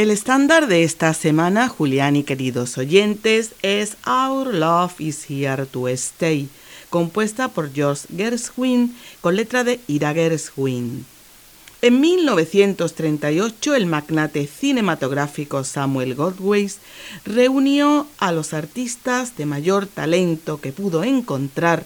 El estándar de esta semana, Julián y queridos oyentes, es Our Love is Here to Stay, compuesta por George Gershwin con letra de Ira Gershwin. En 1938, el magnate cinematográfico Samuel Goldwyn reunió a los artistas de mayor talento que pudo encontrar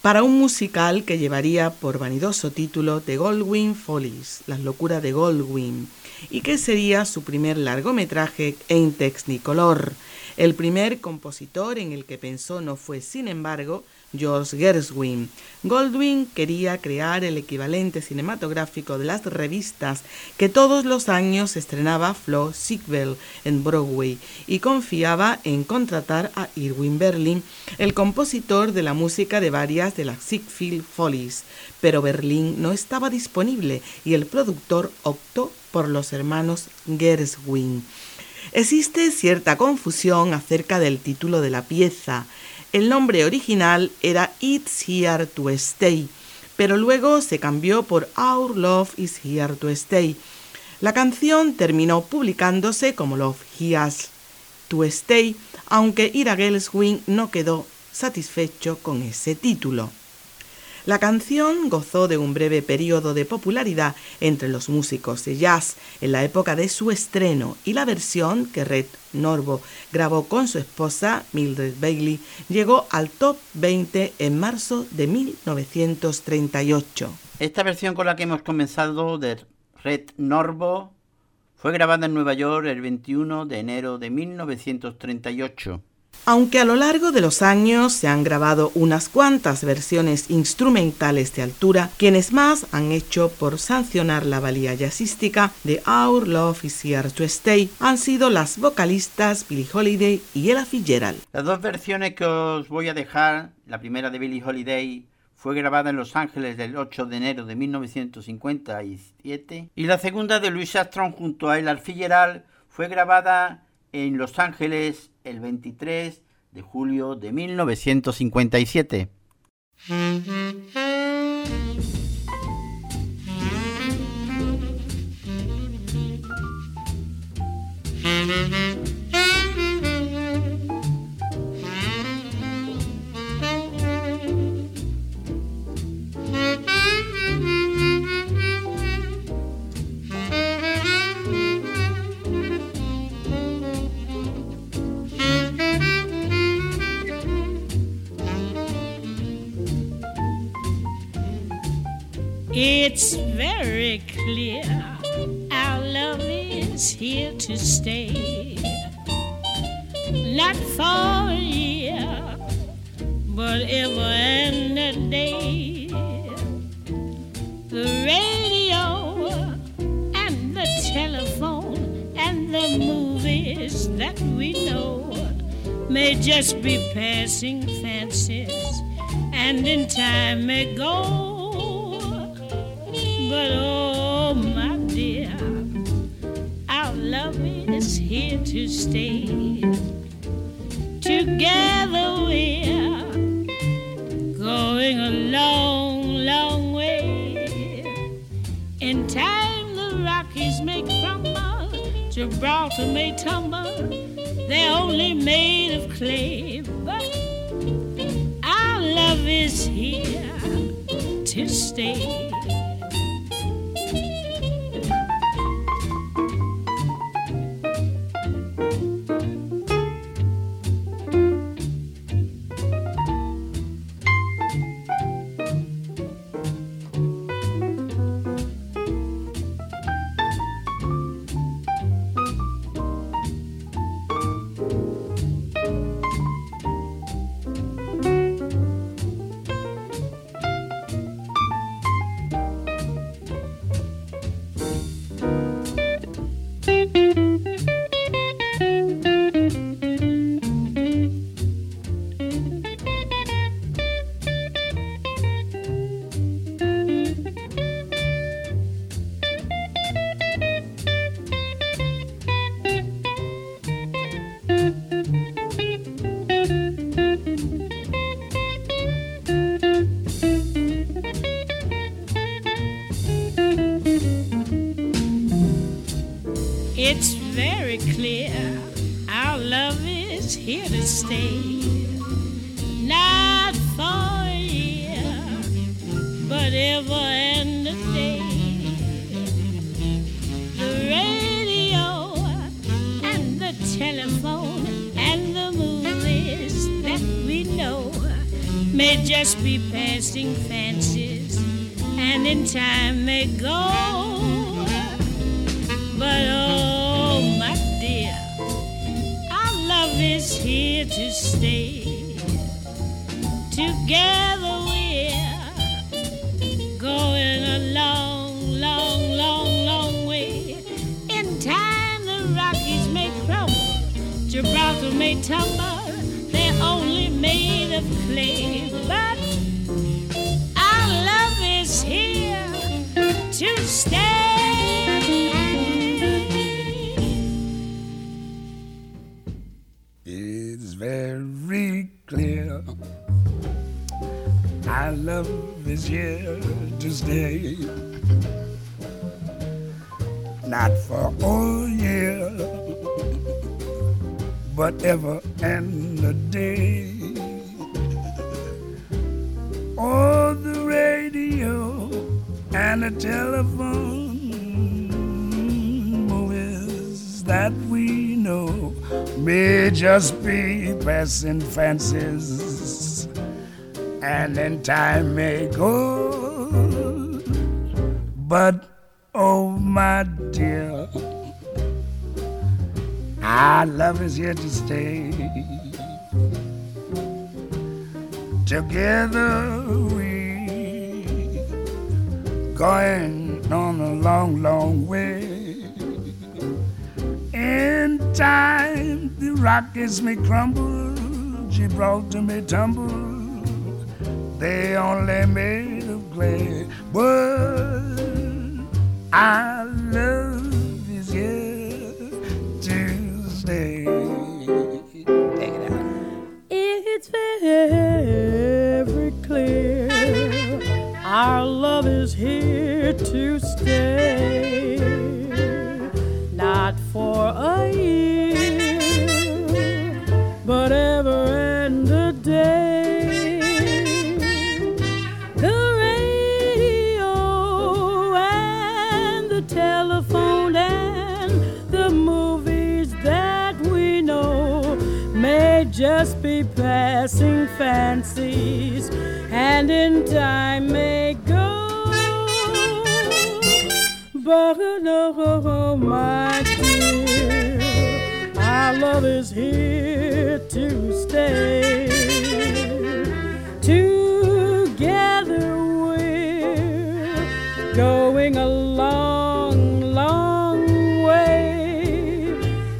para un musical que llevaría por vanidoso título The Goldwyn Follies, Las locuras de Goldwyn, y que sería su primer largometraje en Technicolor. El primer compositor en el que pensó no fue, sin embargo, George Gershwin. Goldwyn quería crear el equivalente cinematográfico de las revistas que todos los años estrenaba Flo Siegel en Broadway y confiaba en contratar a Irwin Berlin, el compositor de la música de varias de las Ziegfeld Follies. Pero Berlin no estaba disponible y el productor optó por los hermanos Gershwin. Existe cierta confusión acerca del título de la pieza. El nombre original era It's Here to Stay, pero luego se cambió por Our Love is Here to Stay. La canción terminó publicándose como Love Has to Stay, aunque Ira Gelswin no quedó satisfecho con ese título. La canción gozó de un breve periodo de popularidad entre los músicos de jazz en la época de su estreno y la versión que Red Norvo grabó con su esposa Mildred Bailey llegó al top 20 en marzo de 1938. Esta versión con la que hemos comenzado de Red Norvo fue grabada en Nueva York el 21 de enero de 1938. Aunque a lo largo de los años se han grabado unas cuantas versiones instrumentales de altura, quienes más han hecho por sancionar la valía jazzística de Our Love is Here to Stay han sido las vocalistas Billie Holiday y Ella Fitzgerald. Las dos versiones que os voy a dejar, la primera de Billie Holiday fue grabada en Los Ángeles el 8 de enero de 1957 y la segunda de Louis Armstrong junto a Ella Fitzgerald fue grabada en Los Ángeles el 23 de julio de 1957. It's very clear our love is here to stay. Not for a year, but ever and a day. The radio and the telephone and the movies that we know may just be passing fancies and in time may go. But oh, my dear, our love is here to stay. Together we're going a long, long way. In time, the Rockies may crumble, Gibraltar may tumble. They're only made of clay, but our love is here to stay. Made but our love is here to stay. It's very clear. Our love is here to stay. Not for a year, but ever and a day. And the telephone oh, movies that we know may just be passing fancies and in time may go. But oh, my dear, our love is here to stay. Together we going on a long, long way. In time, the Rockies may crumble, Gibraltar may tumble. They only made of clay, but I love to stay, not for a year, but ever and a day. The radio and the telephone and the movies that we know may just be passing fancies and in time but oh, my dear, our love is here to stay. Together we're going a long, long way.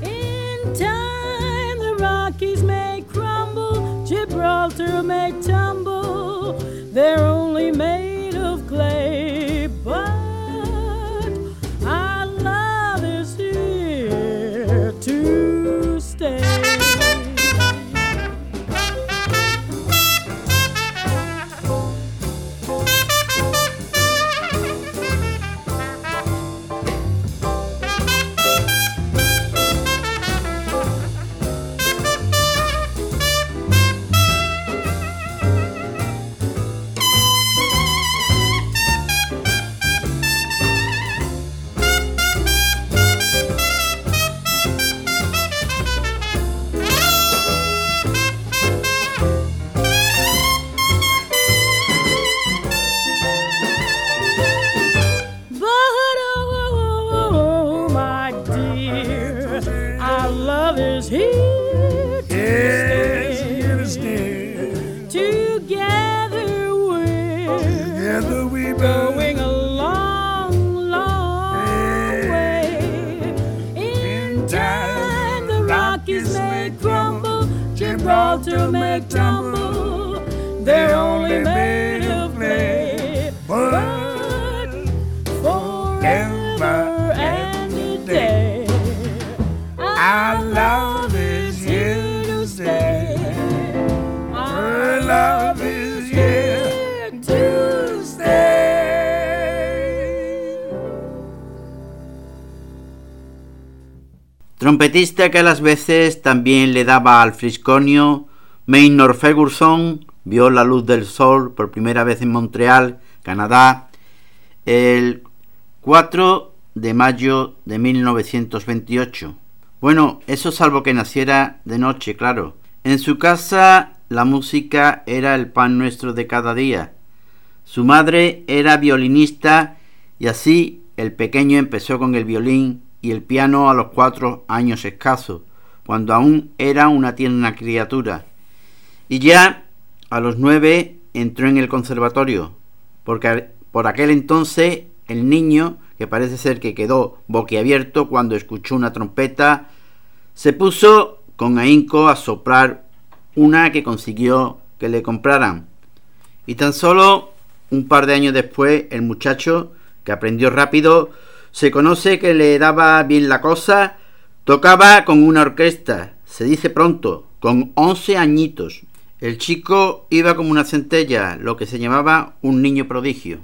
In time, the Rockies may crumble, Gibraltar may tumble, there que a las veces también le daba al frisconio, Maynor Ferguson vio la luz del sol por primera vez en Montreal, Canadá, el 4 de mayo de 1928. Bueno, eso salvo que naciera de noche, claro. En su casa la música era el pan nuestro de cada día. Su madre era violinista y así el pequeño empezó con el violín y el piano a los cuatro años escasos, cuando aún era una tierna criatura. Y ya a los nueve entró en el conservatorio, porque por aquel entonces el niño, que parece ser que quedó boquiabierto cuando escuchó una trompeta, se puso con ahínco a soplar una que consiguió que le compraran. Y tan solo un par de años después, el muchacho, que aprendió rápido, se conoce que le daba bien la cosa, tocaba con una orquesta, se dice pronto, con once añitos. El chico iba como una centella, lo que se llamaba un niño prodigio.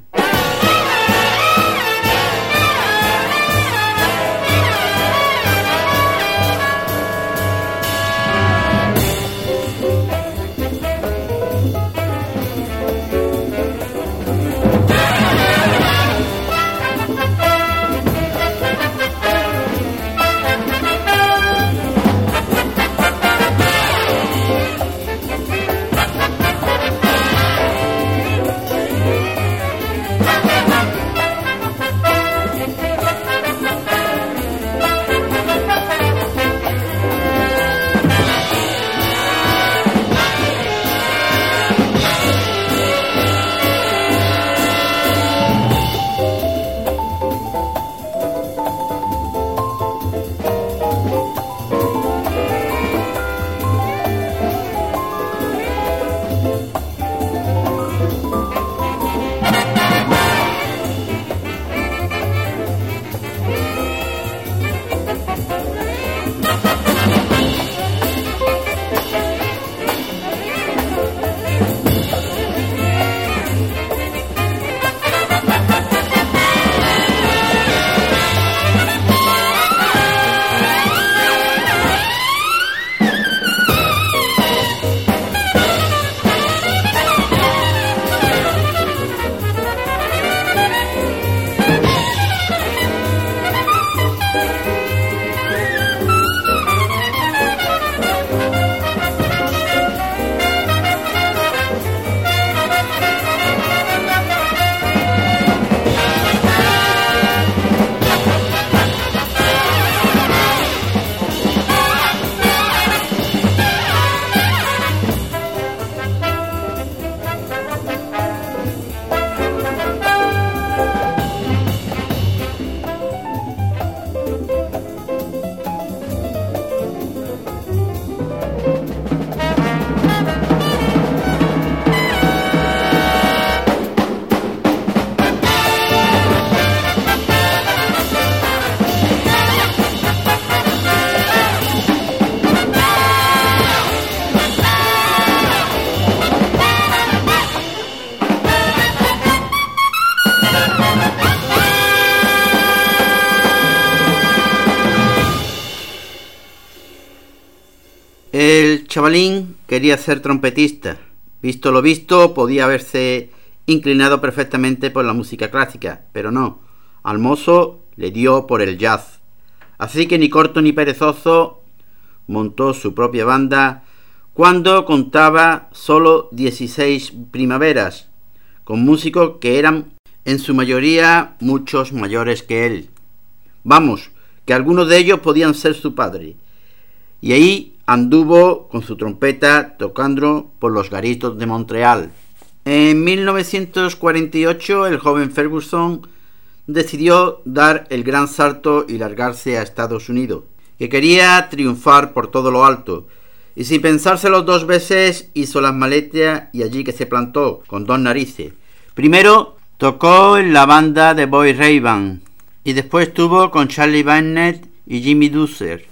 Chavalín quería ser trompetista. Visto lo visto, podía haberse inclinado perfectamente por la música clásica, pero no. Al mozo le dio por el jazz. Así que ni corto ni perezoso montó su propia banda cuando contaba solo 16 primaveras, con músicos que eran en su mayoría muchos mayores que él. Vamos, que algunos de ellos podían ser su padre. Y ahí anduvo con su trompeta tocando por los garitos de Montreal. En 1948 el joven Ferguson decidió dar el gran salto y largarse a Estados Unidos, que quería triunfar por todo lo alto, y sin pensárselo dos veces hizo las maletas y allí que se plantó, con dos narices. Primero tocó en la banda de Boy Raven y después estuvo con Charlie Bennett y Jimmy Dusser.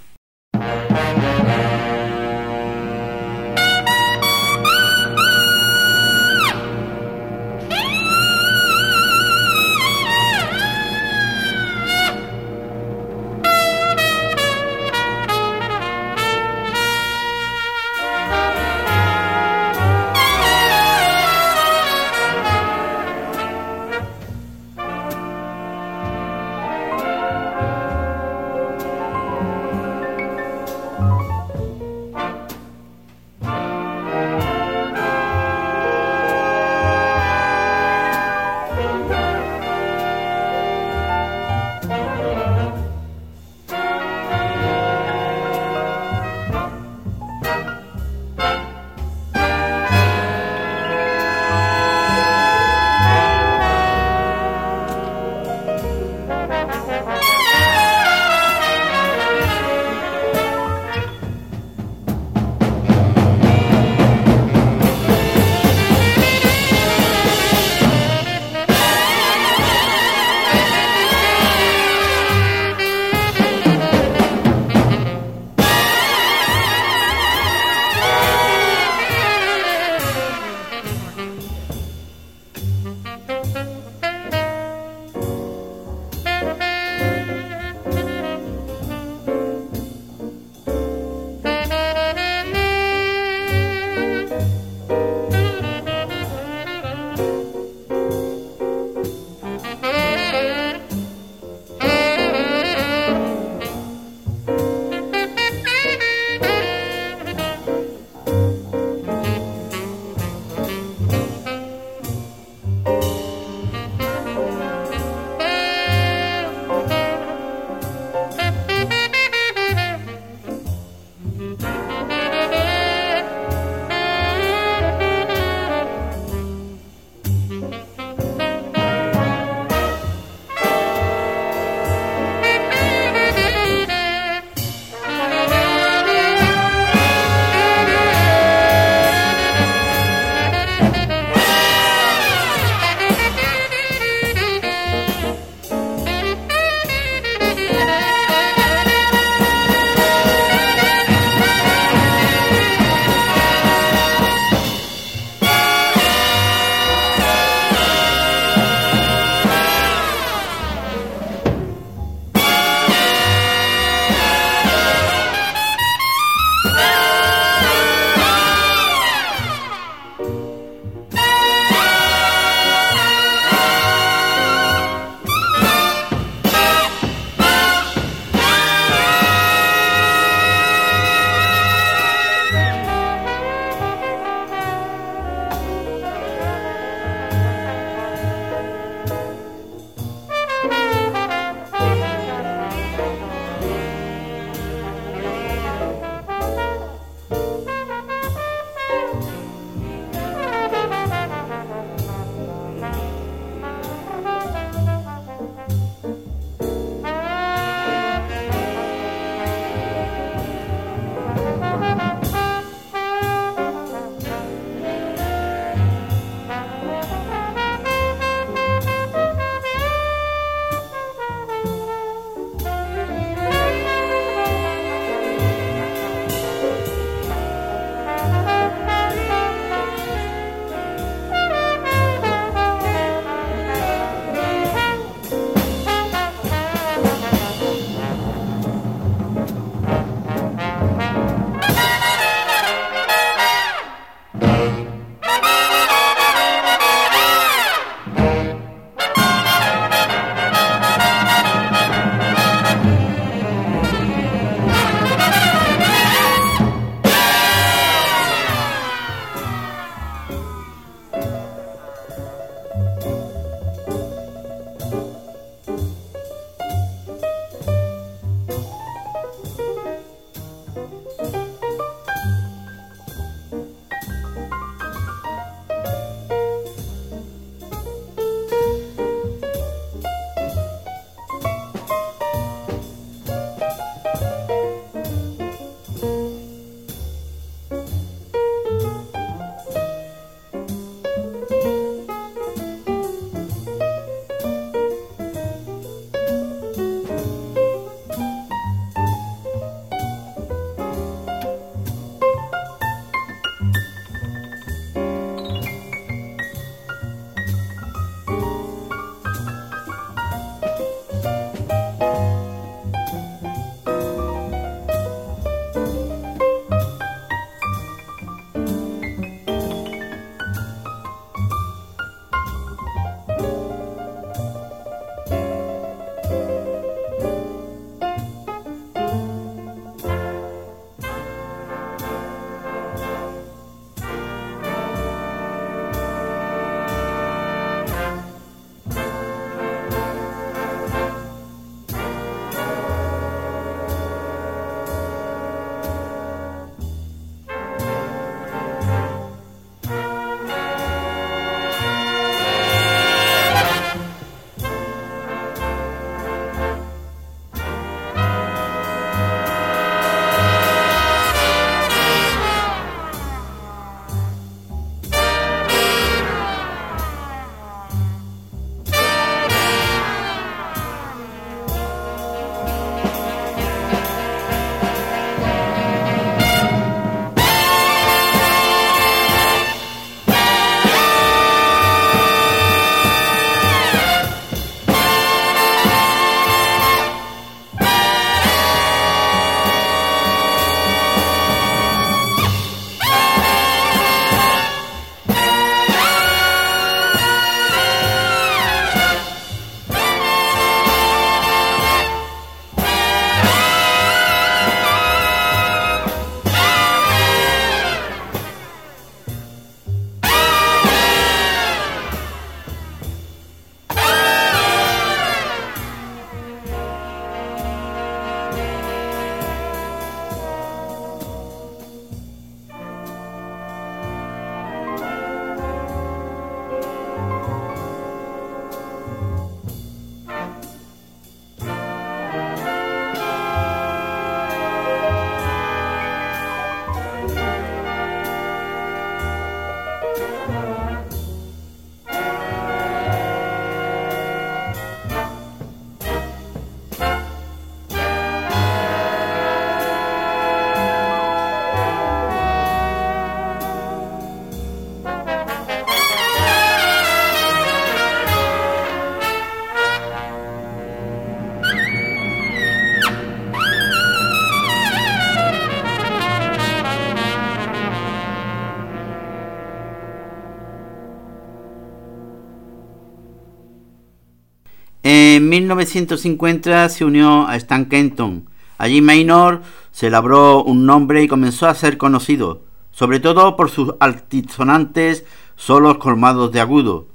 1950 se unió a Stan Kenton. Allí Maynor se labró un nombre y comenzó a ser conocido, sobre todo por sus altisonantes solos colmados de agudo,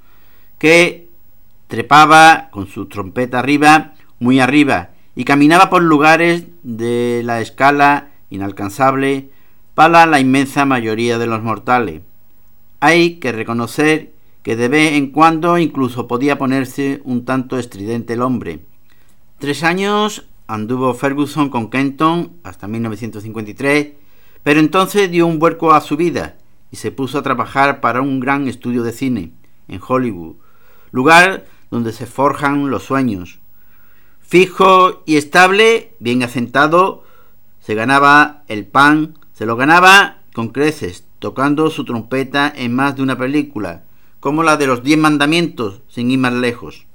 que trepaba con su trompeta arriba, muy arriba, y caminaba por lugares de la escala inalcanzable para la inmensa mayoría de los mortales. Hay que reconocer que de vez en cuando incluso podía ponerse un tanto estridente el hombre. Tres años anduvo Ferguson con Kenton hasta 1953, pero entonces dio un vuelco a su vida y se puso a trabajar para un gran estudio de cine en Hollywood, lugar donde se forjan los sueños. Fijo y estable, bien asentado, se ganaba el pan, se lo ganaba con creces, tocando su trompeta en más de una película, como la de los diez mandamientos, sin ir más lejos.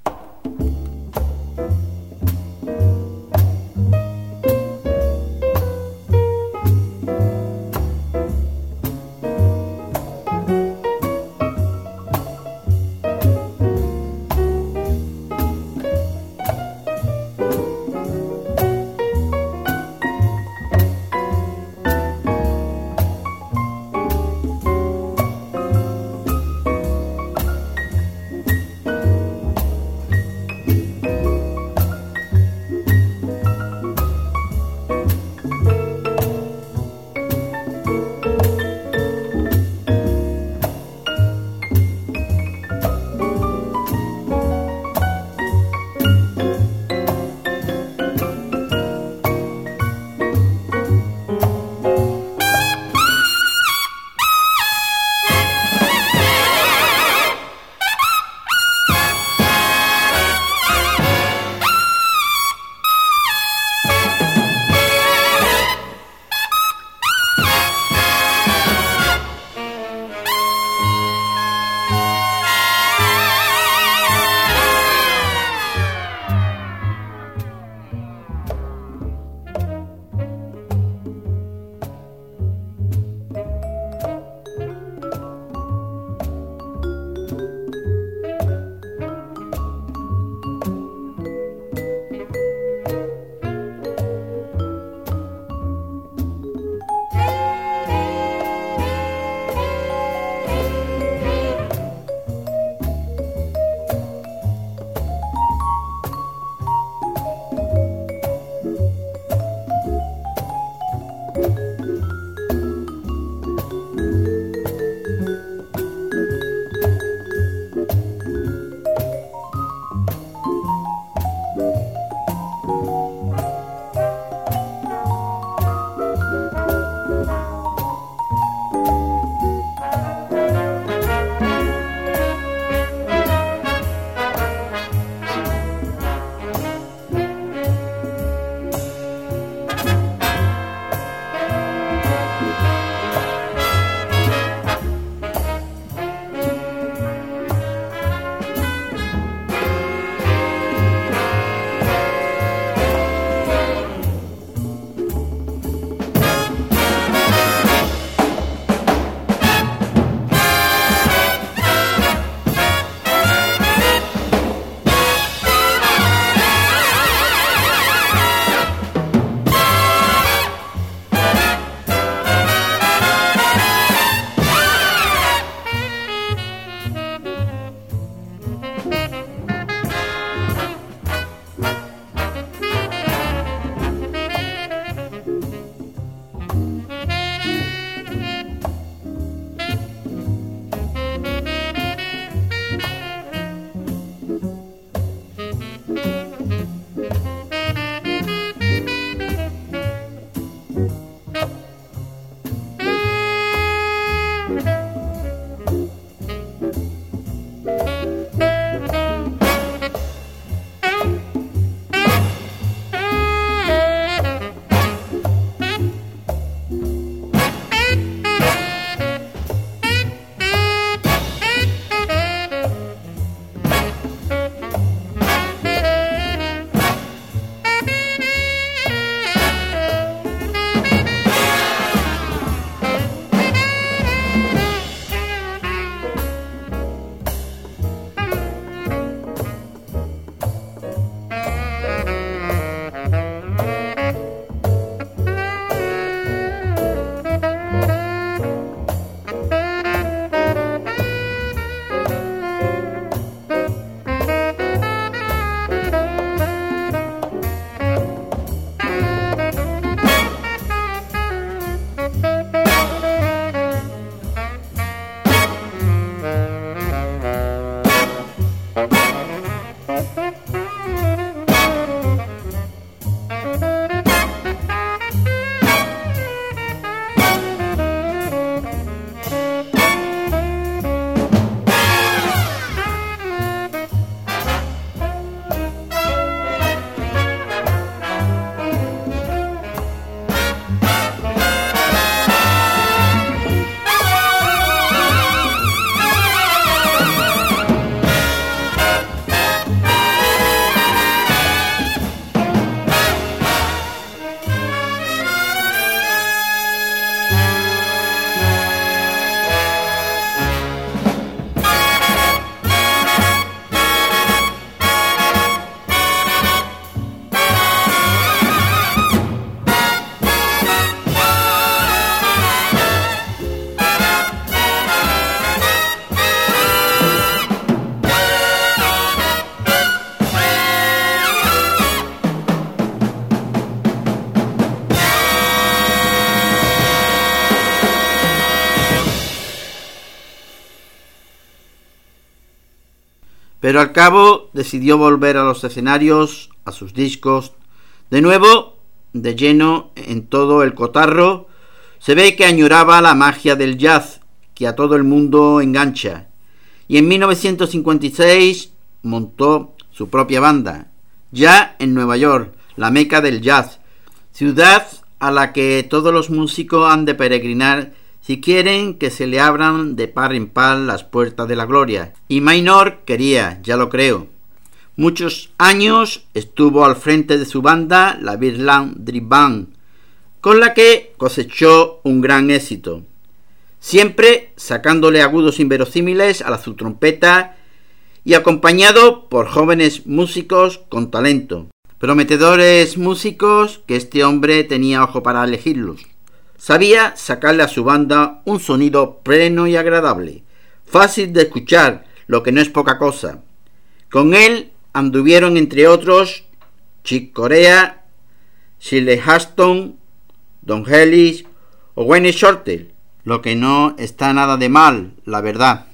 Pero al cabo decidió volver a los escenarios, a sus discos, de nuevo de lleno en todo el cotarro, se ve que añoraba la magia del jazz, que a todo el mundo engancha, y en 1956 montó su propia banda, ya en Nueva York, la meca del jazz, ciudad a la que todos los músicos han de peregrinar si quieren que se le abran de par en par las puertas de la gloria. Y Maynor quería, ya lo creo. Muchos años estuvo al frente de su banda, la Birland Drip Band, con la que cosechó un gran éxito, siempre sacándole agudos inverosímiles a la trompeta y acompañado por jóvenes músicos con talento, prometedores músicos que este hombre tenía ojo para elegirlos. Sabía sacarle a su banda un sonido pleno y agradable, fácil de escuchar, lo que no es poca cosa. Con él anduvieron entre otros Chick Corea, Shirley Haston, Don Hellis o Wayne Shorter, lo que no está nada de mal, la verdad.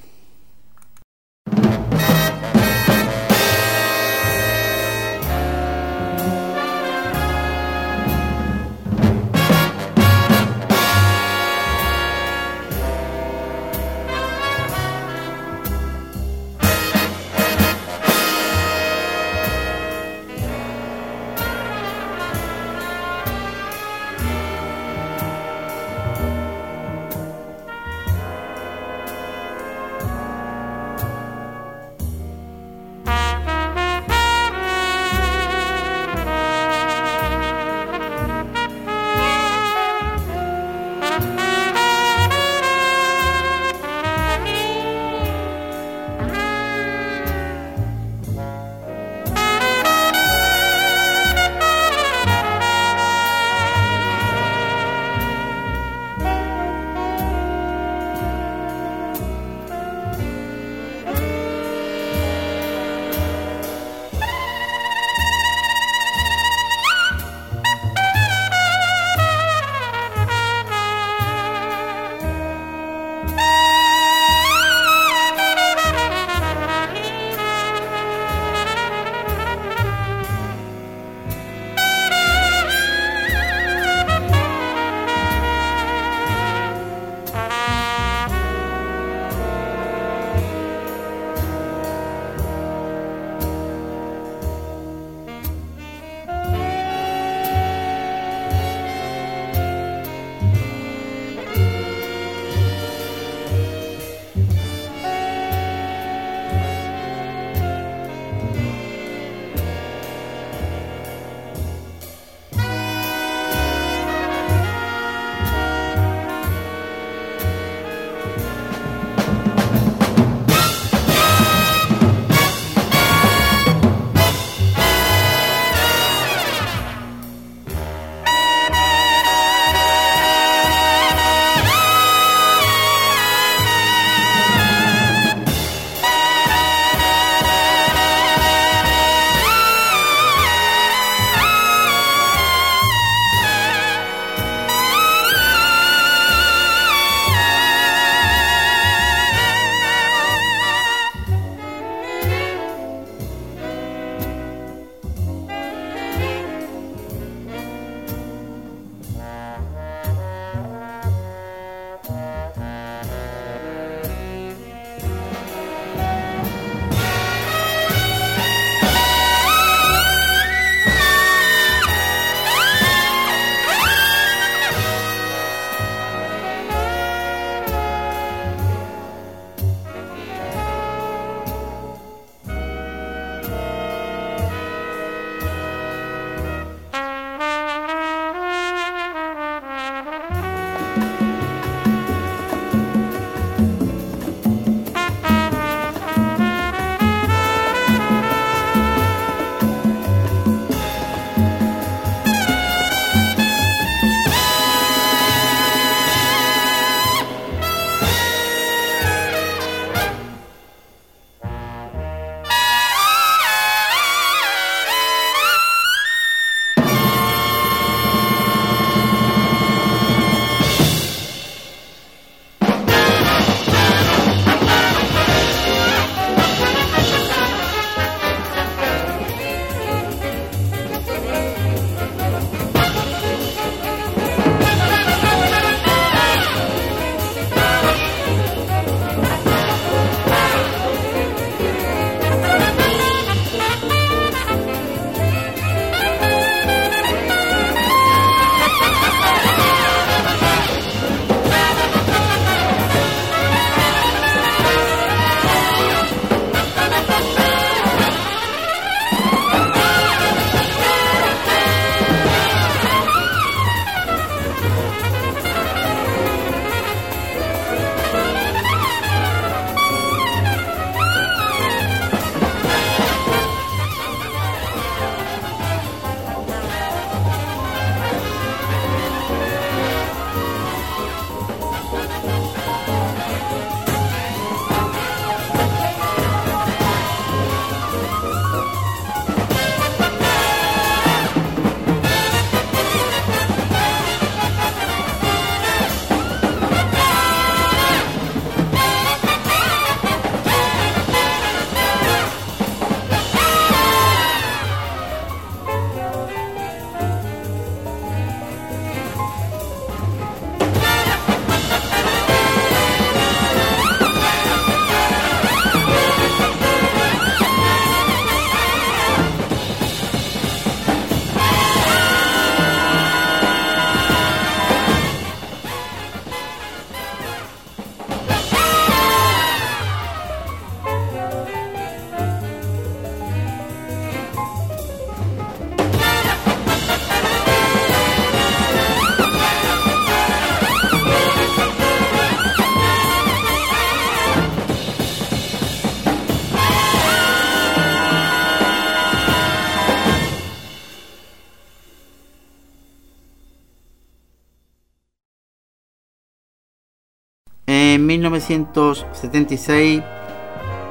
En 1976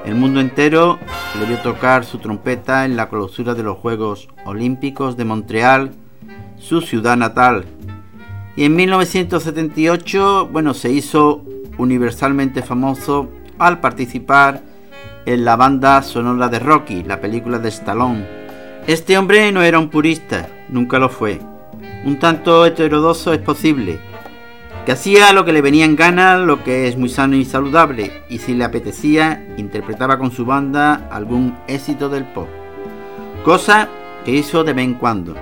el mundo entero le vio tocar su trompeta en la clausura de los Juegos Olímpicos de Montreal, su ciudad natal. Y en 1978, bueno, se hizo universalmente famoso al participar en la banda sonora de Rocky, la película de Stallone. Este hombre no era un purista, nunca lo fue. Un tanto heterodoso es posible, que hacía lo que le venía en gana, lo que es muy sano y saludable, y si le apetecía, interpretaba con su banda algún éxito del pop. Cosa que hizo de vez en cuando.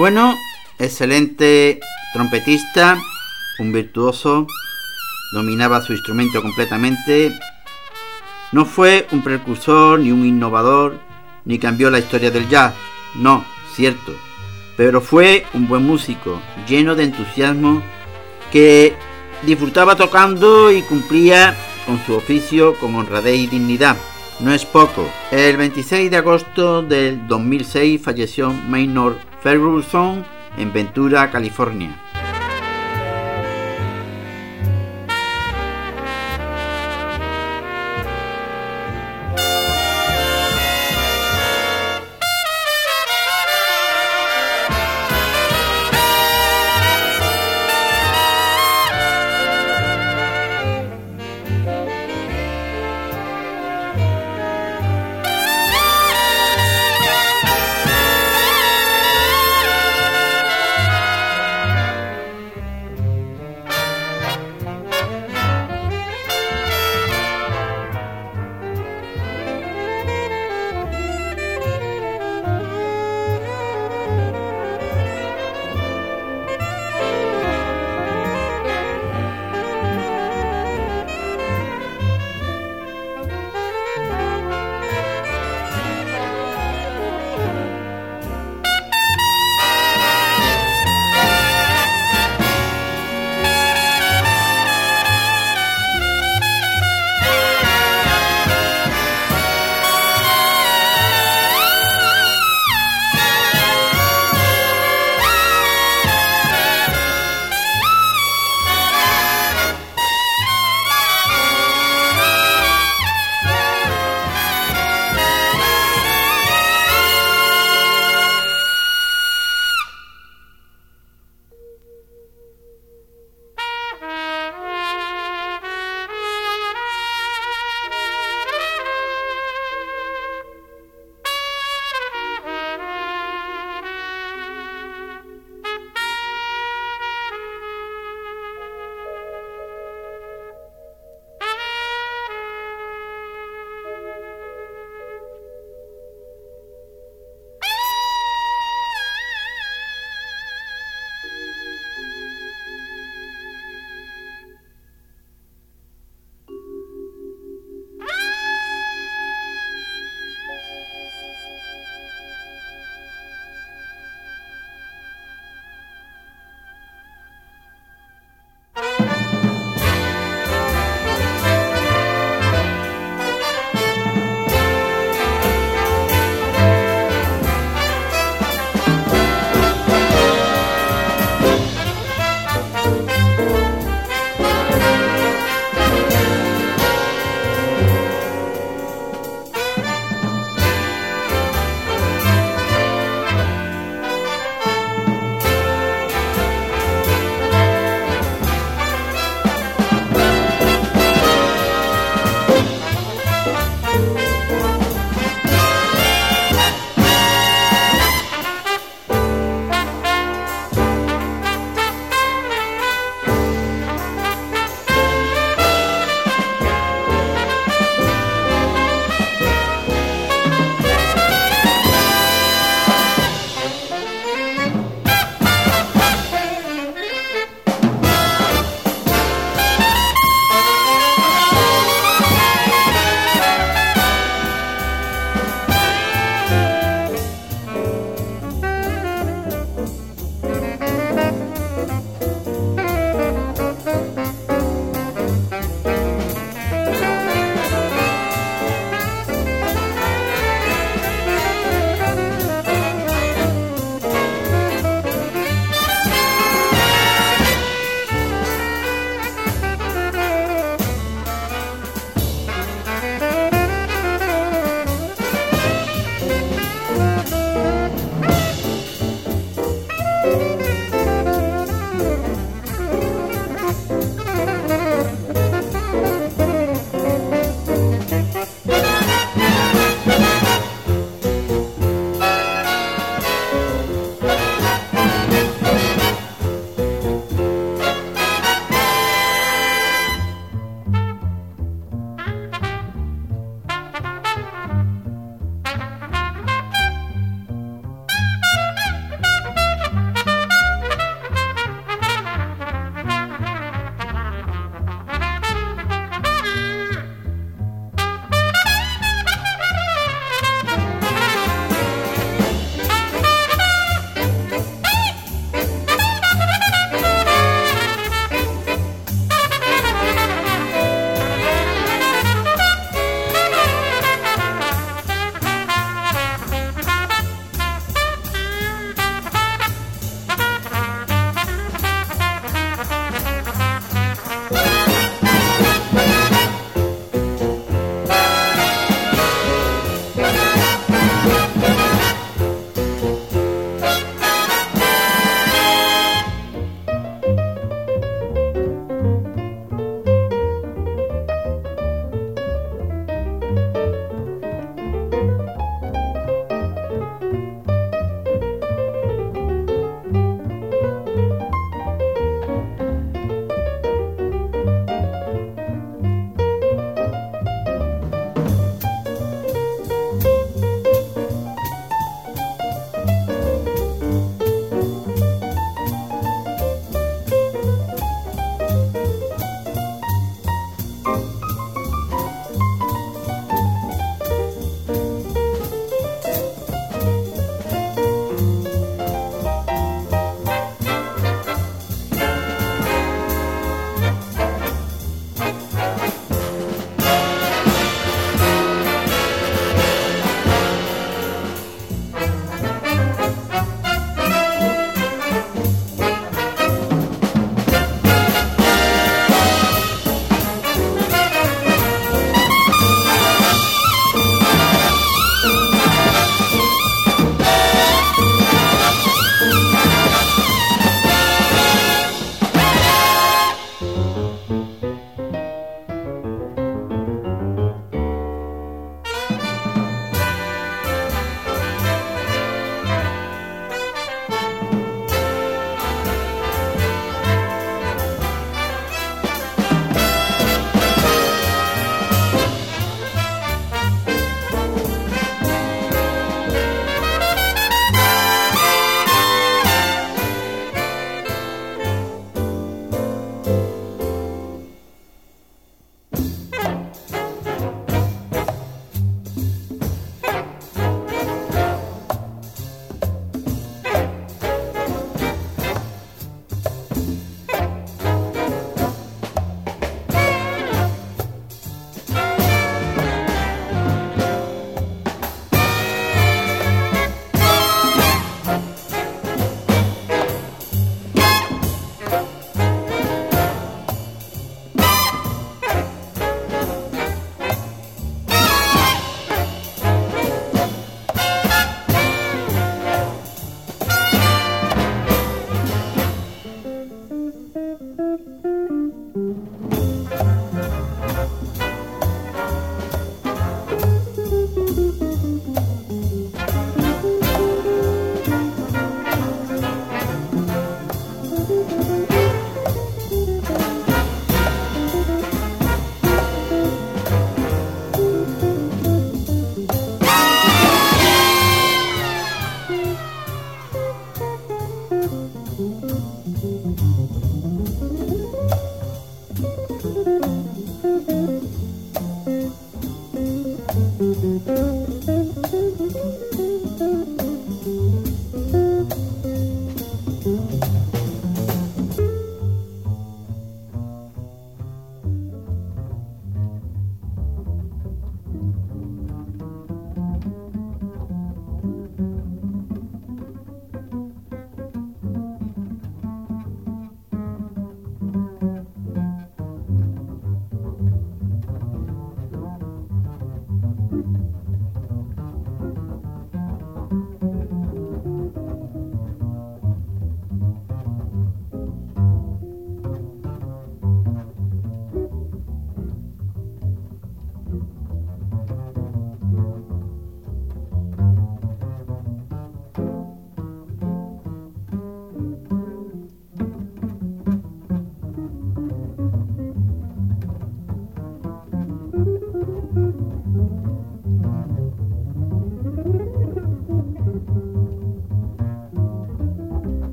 Bueno, excelente trompetista, un virtuoso, dominaba su instrumento completamente. No fue un precursor ni un innovador, ni cambió la historia del jazz, no, cierto, pero fue un buen músico, lleno de entusiasmo, que disfrutaba tocando y cumplía con su oficio con honradez y dignidad. No es poco. El 26 de agosto del 2006 falleció Maynard Ferguson en Ventura, California.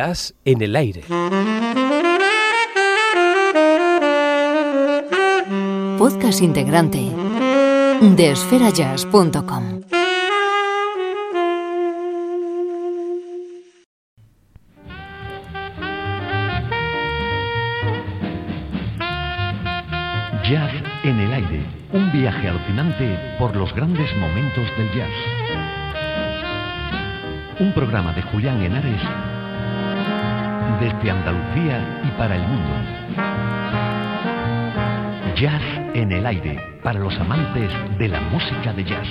Jazz en el aire. Podcast integrante de esferajazz.com. Jazz en el aire, un viaje alucinante por los grandes momentos del jazz. Un programa de Julián Henares desde Andalucía y para el mundo. Jazz en el aire, para los amantes de la música de jazz.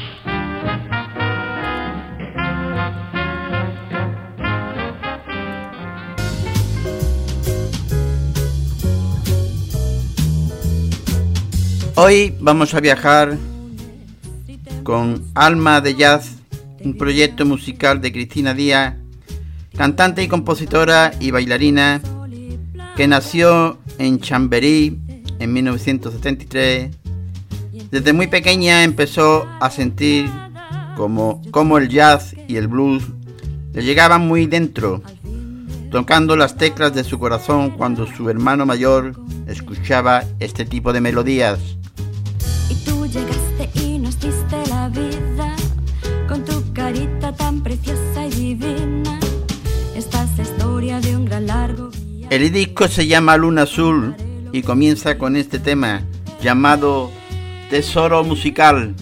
Hoy vamos a viajar con Alma de Jazz, un proyecto musical de Cristina Díaz cantante y compositora y bailarina que nació en Chamberí en 1973. Desde muy pequeña empezó a sentir como, como el jazz y el blues le llegaban muy dentro, tocando las teclas de su corazón cuando su hermano mayor escuchaba este tipo de melodías. El disco se llama Luna Azul y comienza con este tema llamado Tesoro Musical.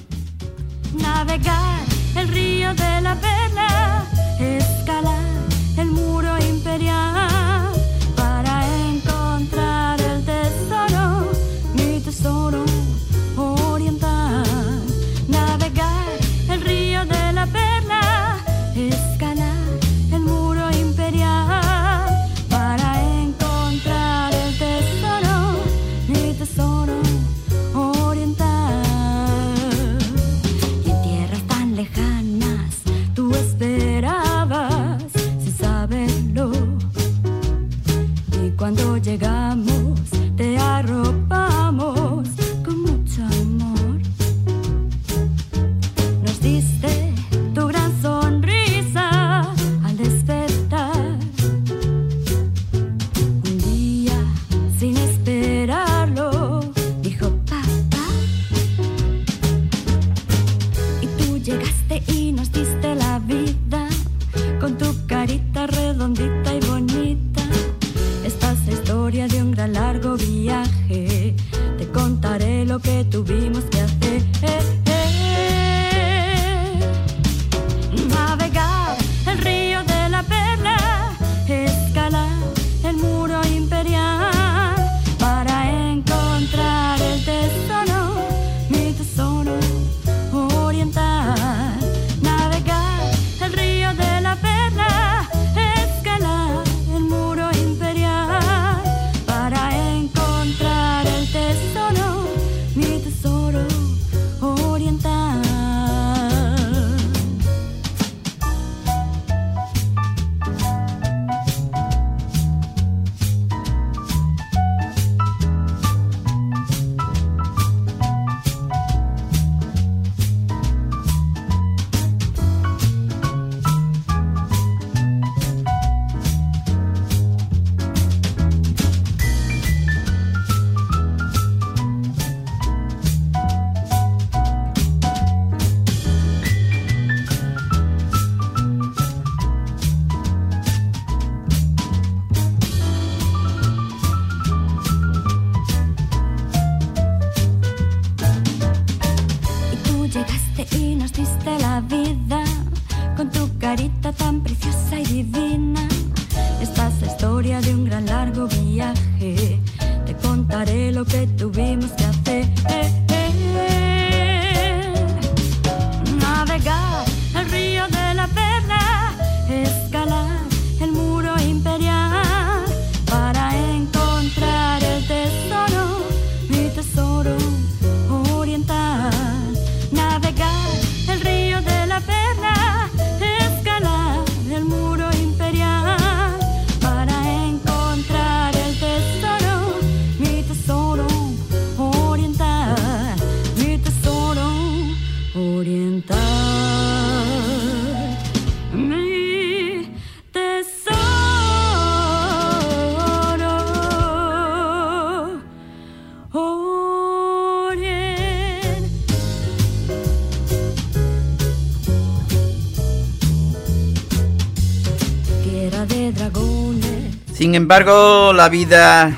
Sin embargo, la vida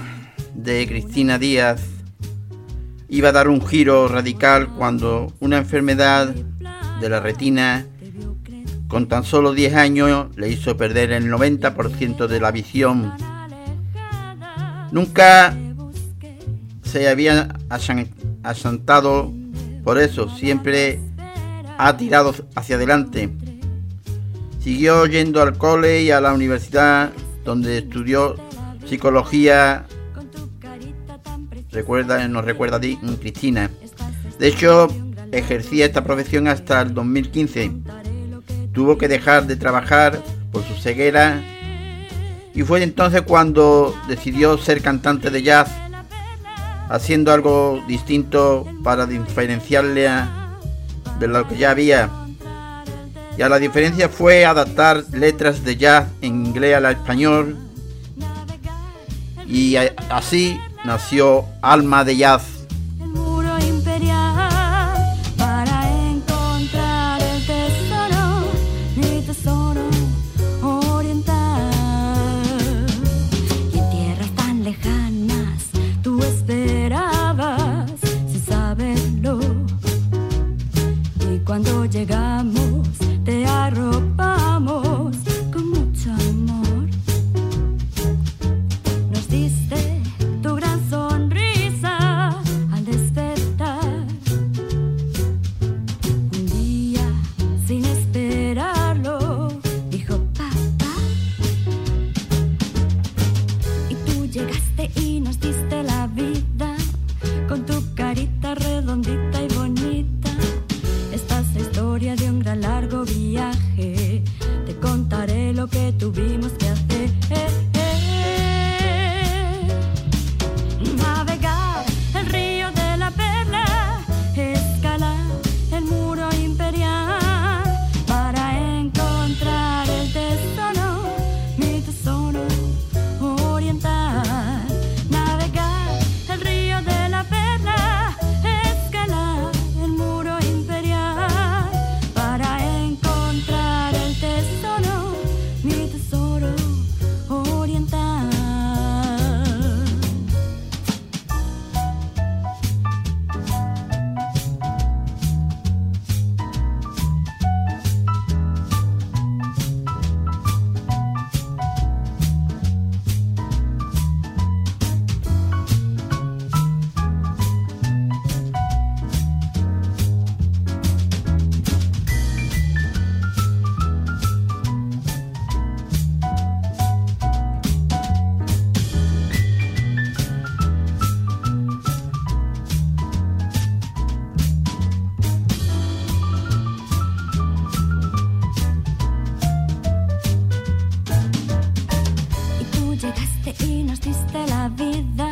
de Cristina Díaz iba a dar un giro radical cuando una enfermedad de la retina con tan solo 10 años le hizo perder el 90% de la visión. Nunca se había asentado por eso, siempre ha tirado hacia adelante. Siguió yendo al cole y a la universidad donde estudió psicología. Recuerda, nos recuerda a mm, Cristina. De hecho, ejercía esta profesión hasta el 2015. Tuvo que dejar de trabajar por su ceguera y fue entonces cuando decidió ser cantante de jazz, haciendo algo distinto para diferenciarle de lo que ya había y a la diferencia fue adaptar letras de jazz en inglés al español. Y así nació Alma de Jazz. nos diste la vida.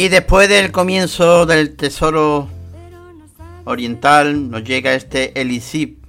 Y después del comienzo del tesoro oriental nos llega este Elisip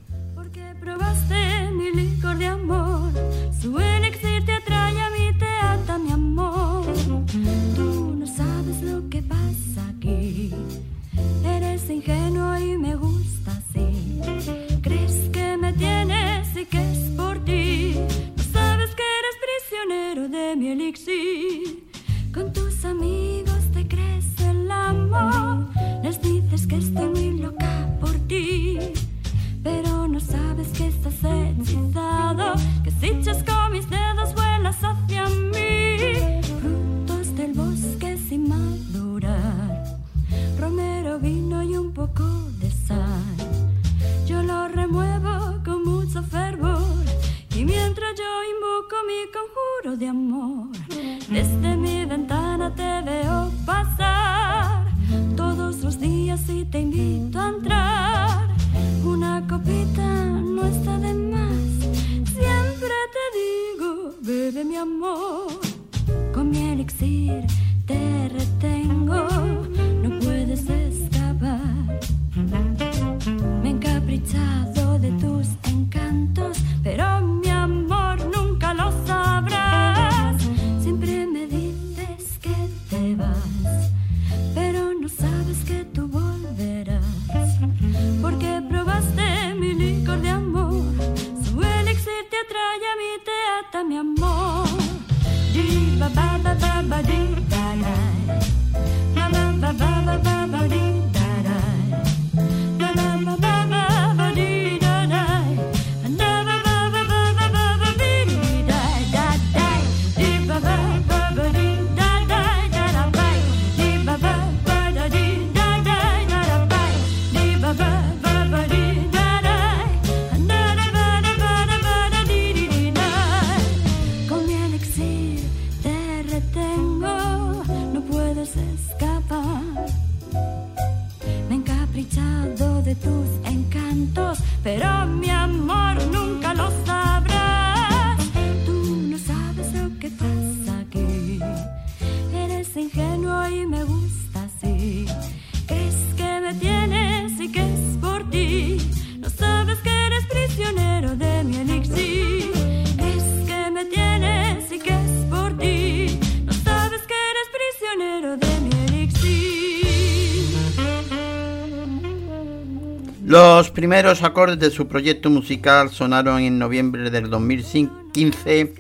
Los primeros acordes de su proyecto musical sonaron en noviembre del 2015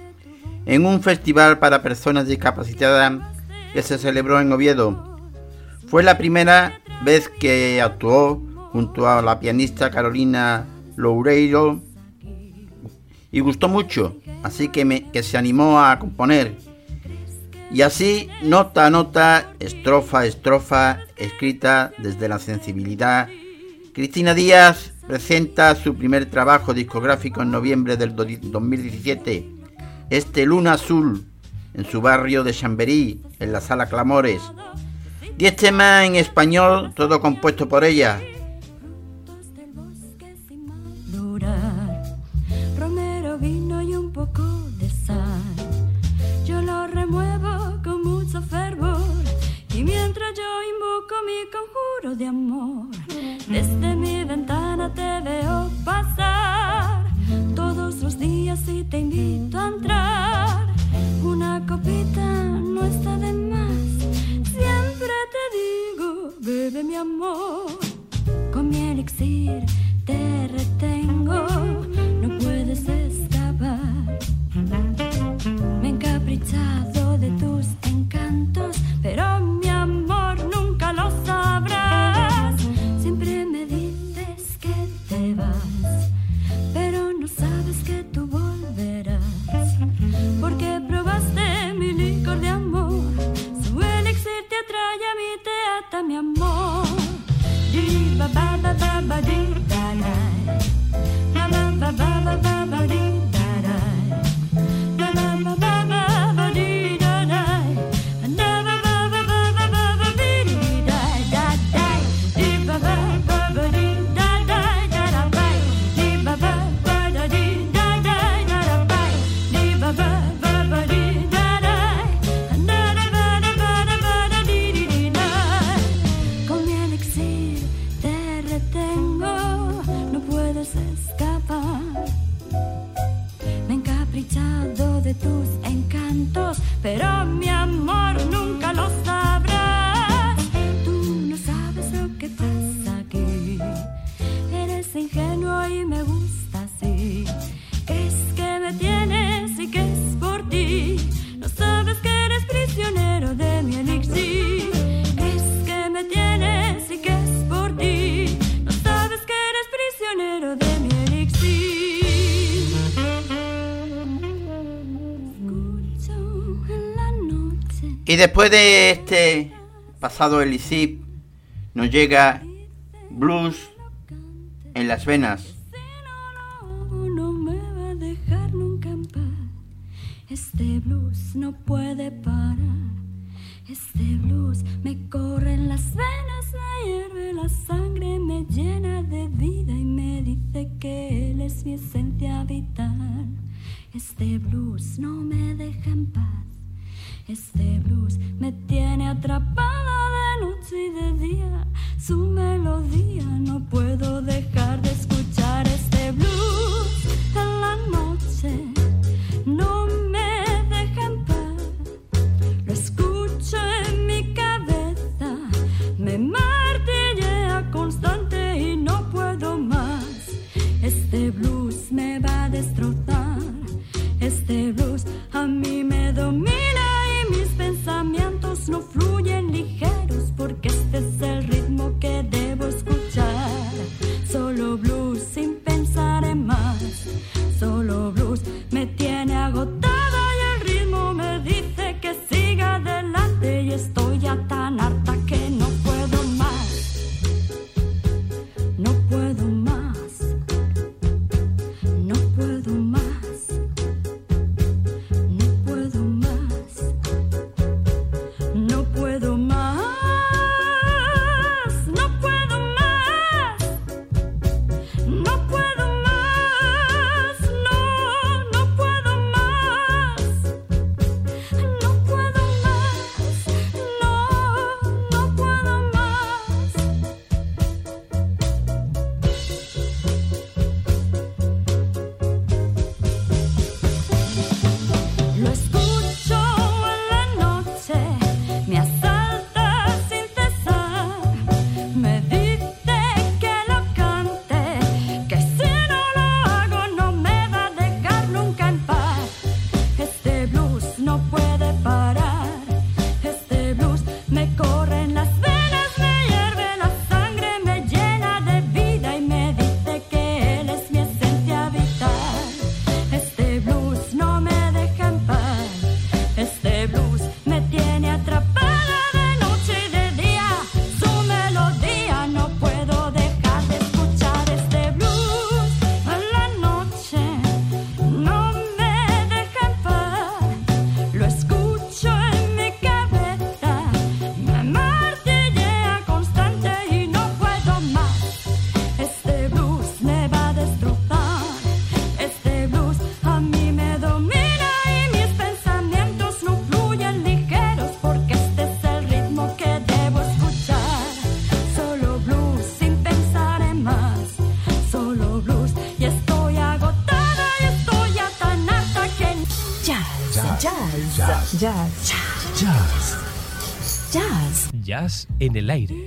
en un festival para personas discapacitadas que se celebró en Oviedo. Fue la primera vez que actuó junto a la pianista Carolina Loureiro y gustó mucho, así que, que se animó a componer. Y así, nota a nota, estrofa a estrofa, escrita desde la sensibilidad Cristina Díaz presenta su primer trabajo discográfico en noviembre del 2017, este Luna Azul, en su barrio de Chamberí, en la sala Clamores. Diez temas en español, todo compuesto por ella. con mi conjuro de amor. Desde mi ventana te veo pasar todos los días y te invito a entrar. Una copita no está de más. Siempre te digo, bebe mi amor. Con mi elixir te retengo, no puedes escapar. Me he encaprichado de tus encantos, pero mi ba ba ba ba ba dee. Ba ba ba ba ba ba. Y después de este pasado el nos llega blues en las venas. No me va a dejar nunca en paz. Este blues no puede parar. Este blues me corre en las venas, me hierve la sangre, me llena de vida y me dice que él es mi esencia vital. Este blues no me deja en paz. Este blues me tiene atrapada de noche y de día. Su melodía no puedo dejar de escuchar este blues en la noche. Jazz. Jazz. Jazz. Jazz en el aire.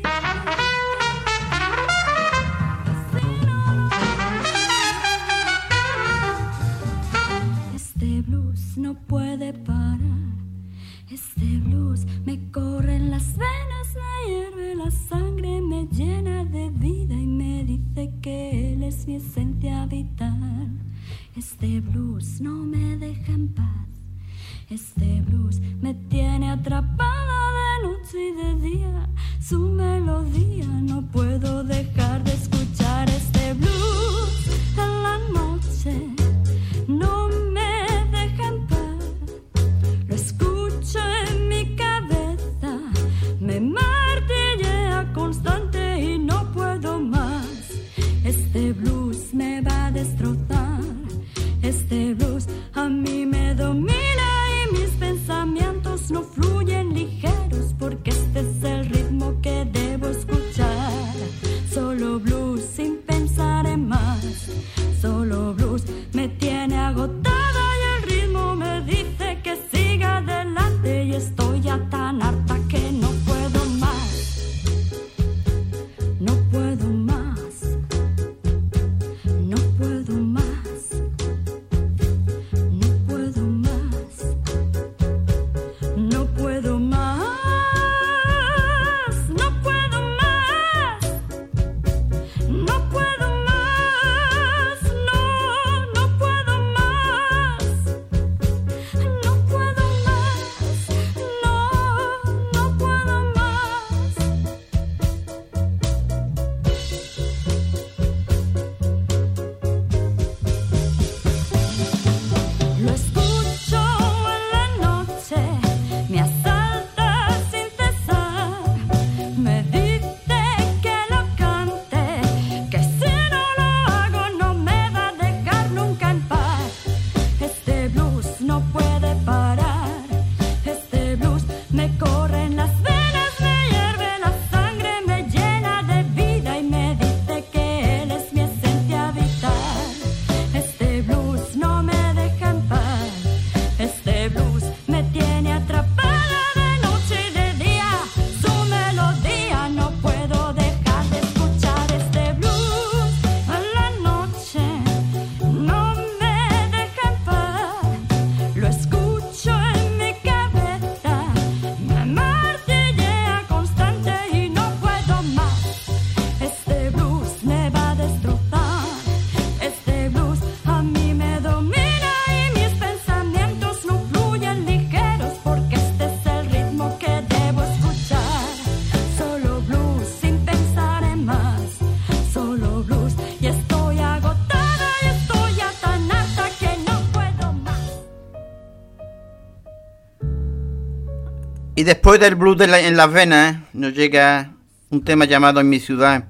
Y después del blues en las venas, ¿eh? nos llega un tema llamado En mi ciudad.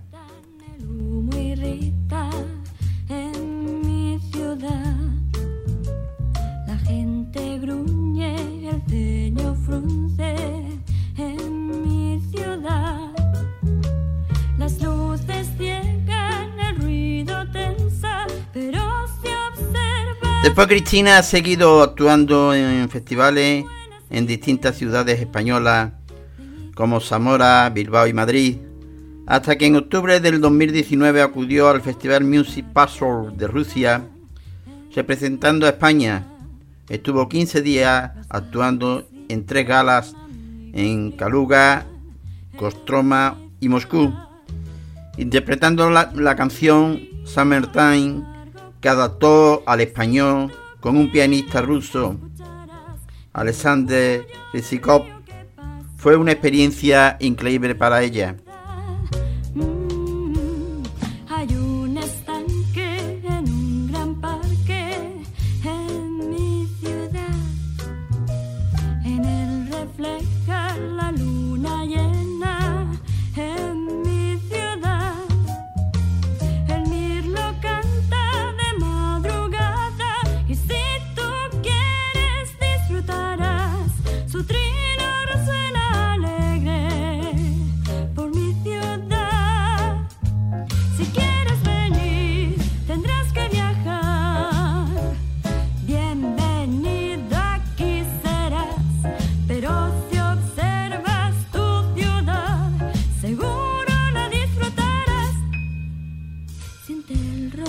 Después Cristina ha seguido actuando en festivales en distintas ciudades españolas como Zamora, Bilbao y Madrid, hasta que en octubre del 2019 acudió al Festival Music Puzzle de Rusia, representando a España. Estuvo 15 días actuando en tres galas en Kaluga, Kostroma y Moscú, interpretando la, la canción Summertime que adaptó al español con un pianista ruso Alexander Rizikov, fue una experiencia increíble para ella.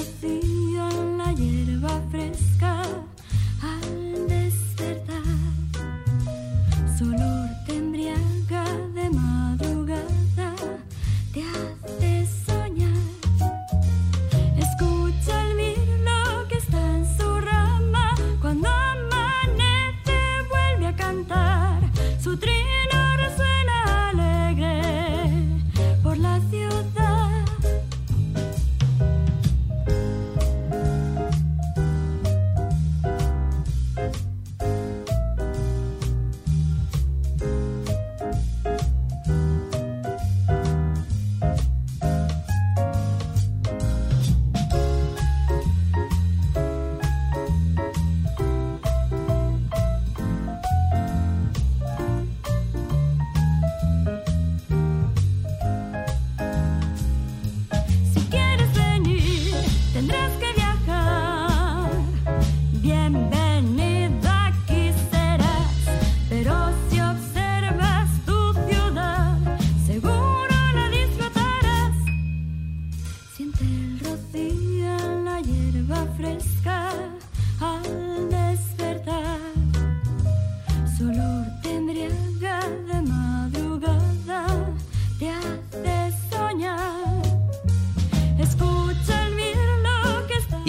rocío en la hierba fresca.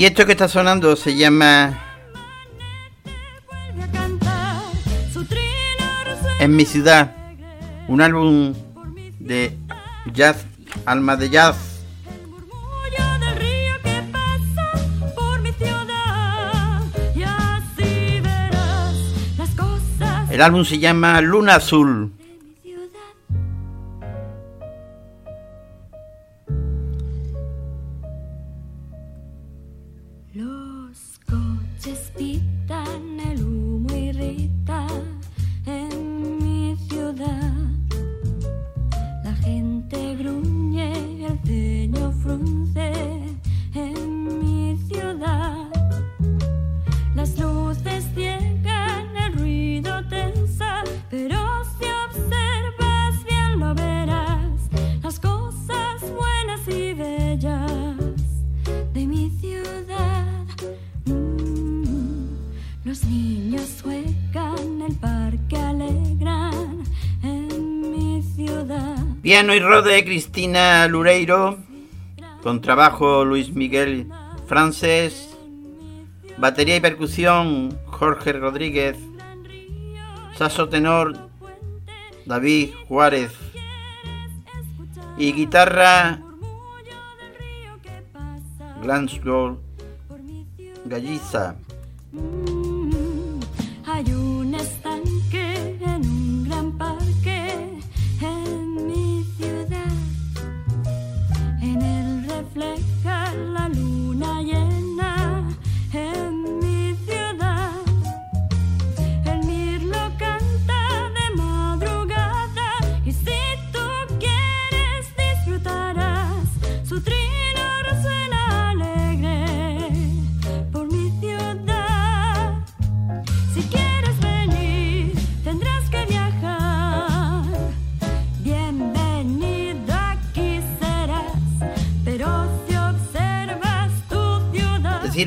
Esto que está sonando se llama En mi ciudad, un álbum de jazz, alma de jazz. El álbum se llama Luna Azul. Piano y rode Cristina Lureiro, con trabajo Luis Miguel Frances, batería y percusión Jorge Rodríguez, saso tenor David Juárez y guitarra Glasgow Galliza.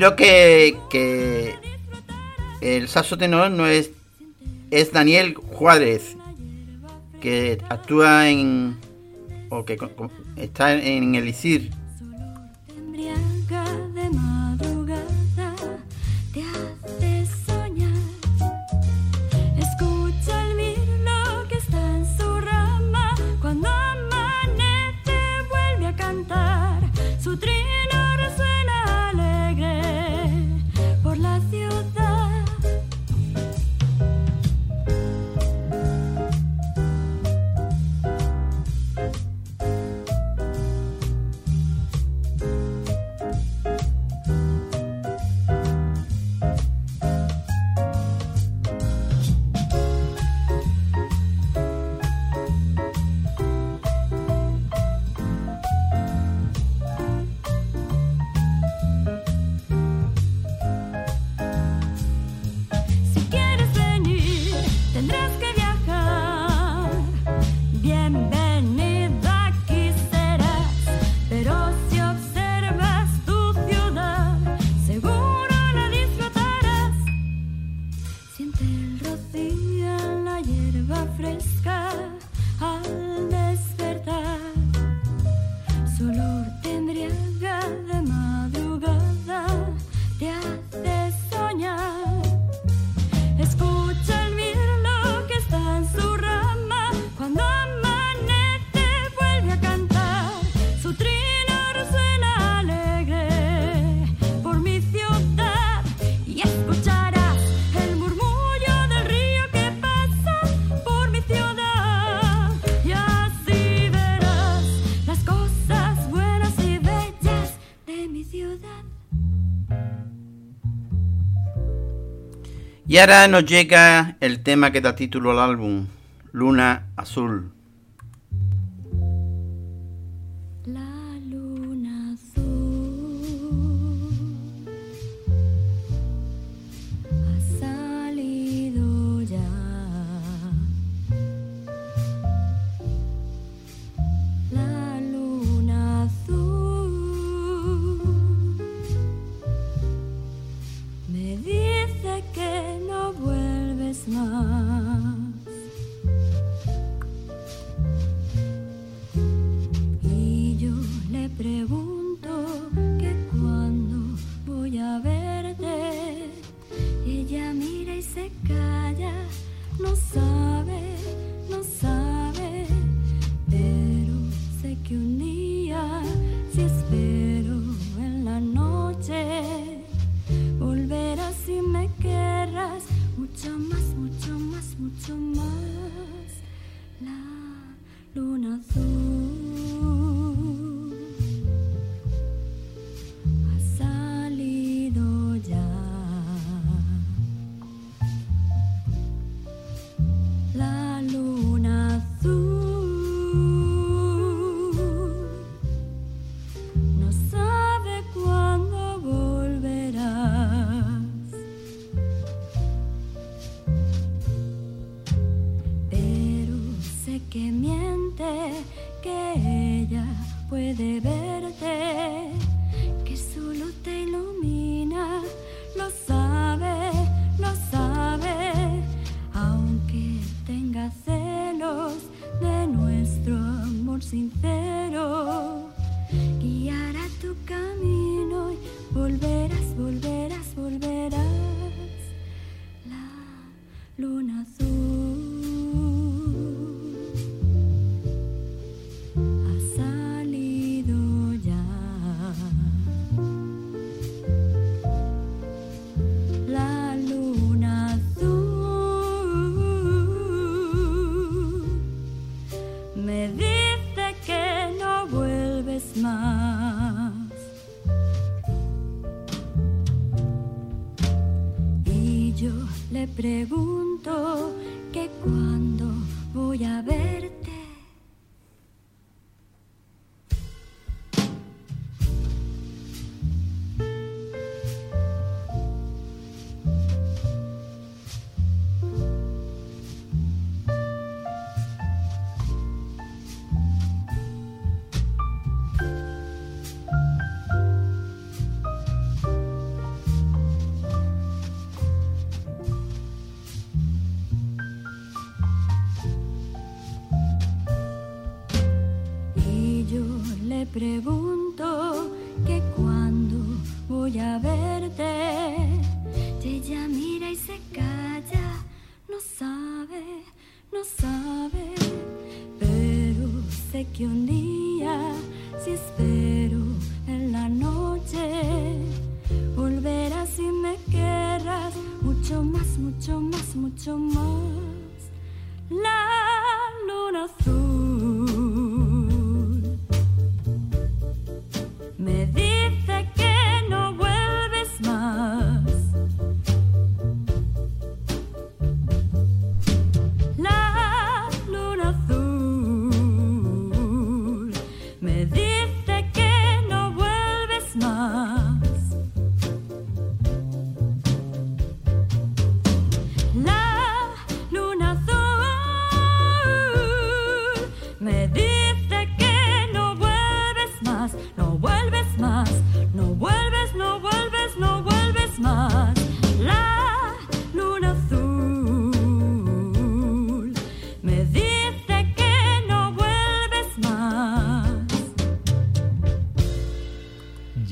Deciros que, el saxo tenor no es es Daniel Juárez que actúa en o que está en el ISIR Y ahora nos llega el tema que da título al álbum, Luna Azul.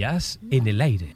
Jazz en el aire.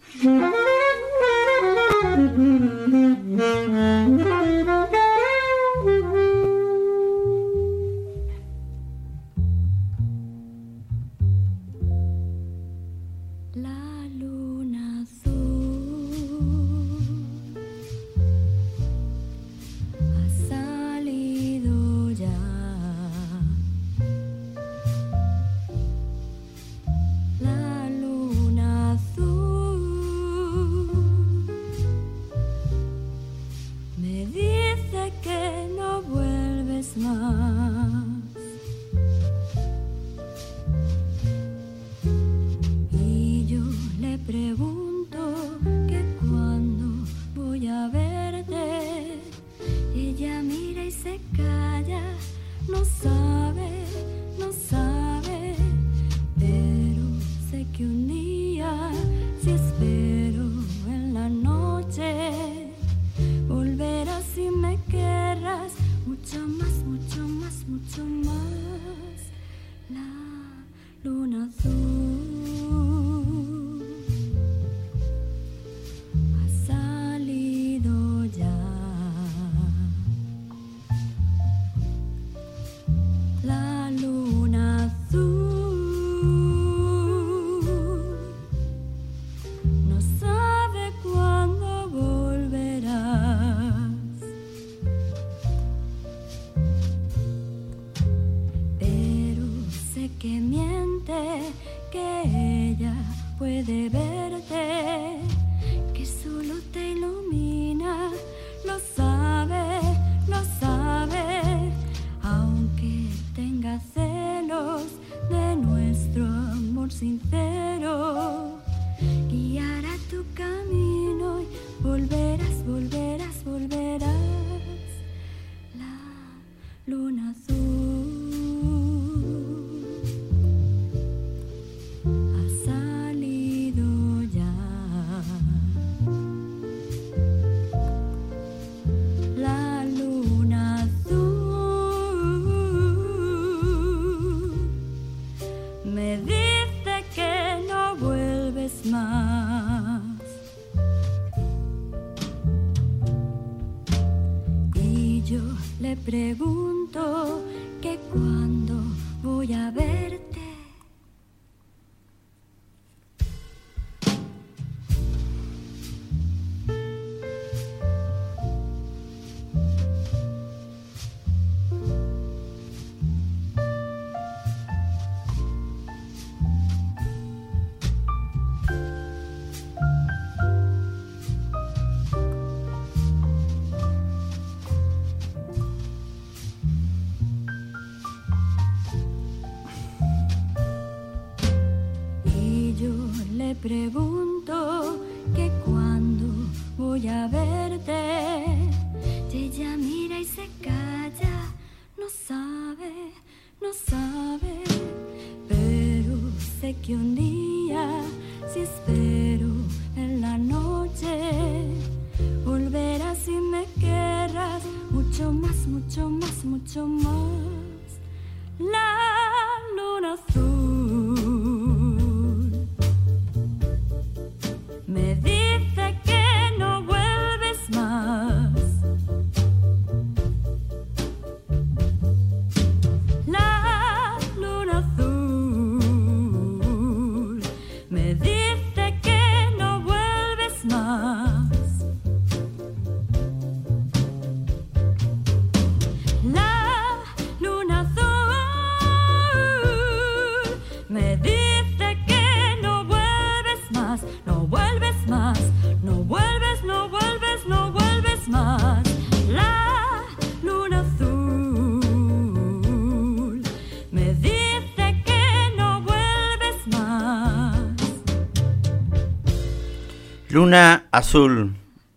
Azul,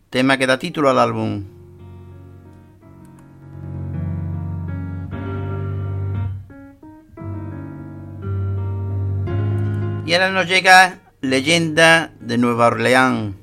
tema que da título al álbum. Y ahora nos llega Leyenda de Nueva Orleans.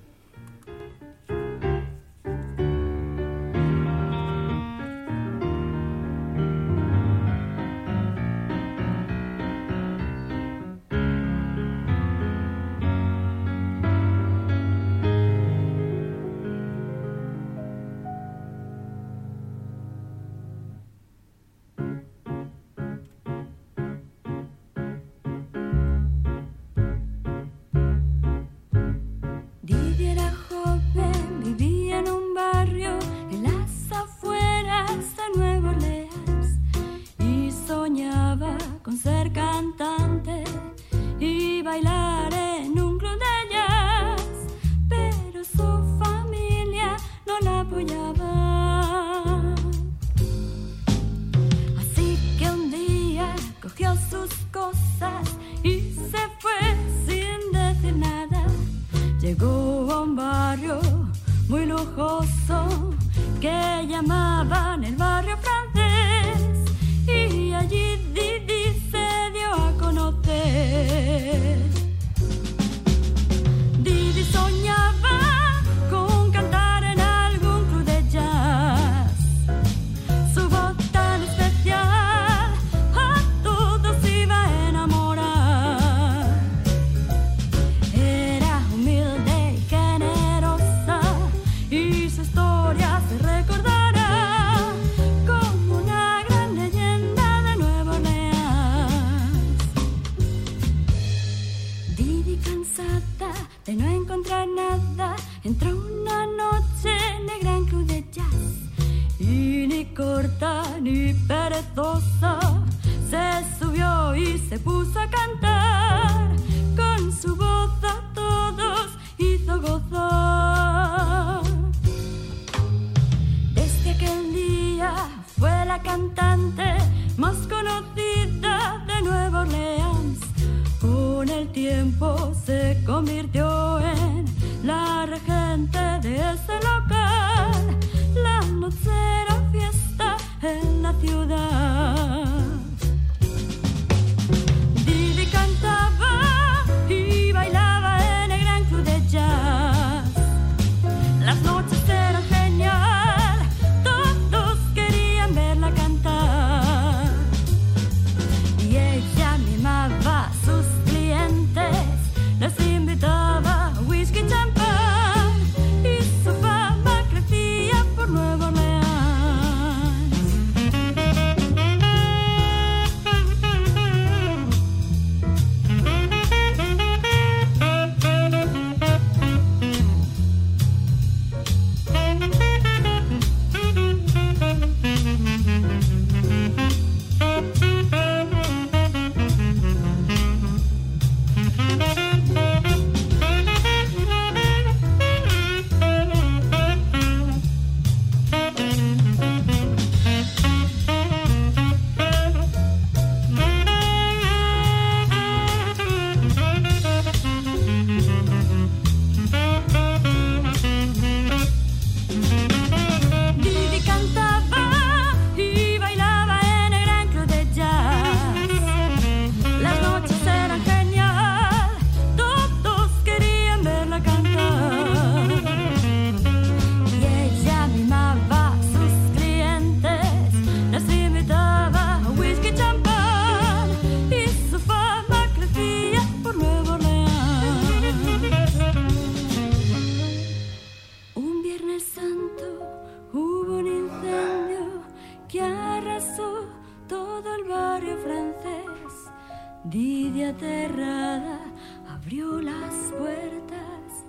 Lidia aterrada abrió las puertas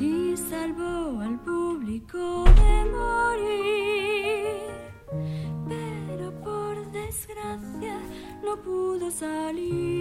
y salvó al público de morir. Pero por desgracia no pudo salir.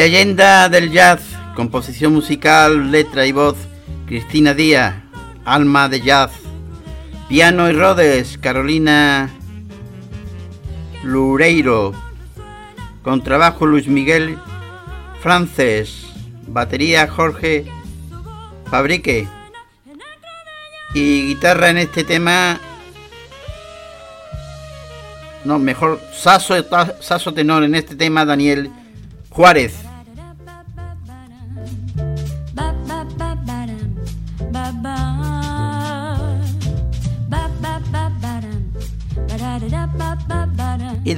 Leyenda del jazz, composición musical, letra y voz, Cristina Díaz, alma de jazz. Piano y Rodes, Carolina Lureiro. Con trabajo Luis Miguel Frances. Batería Jorge Fabrique. Y guitarra en este tema. No, mejor saso, tenor en este tema Daniel Juárez.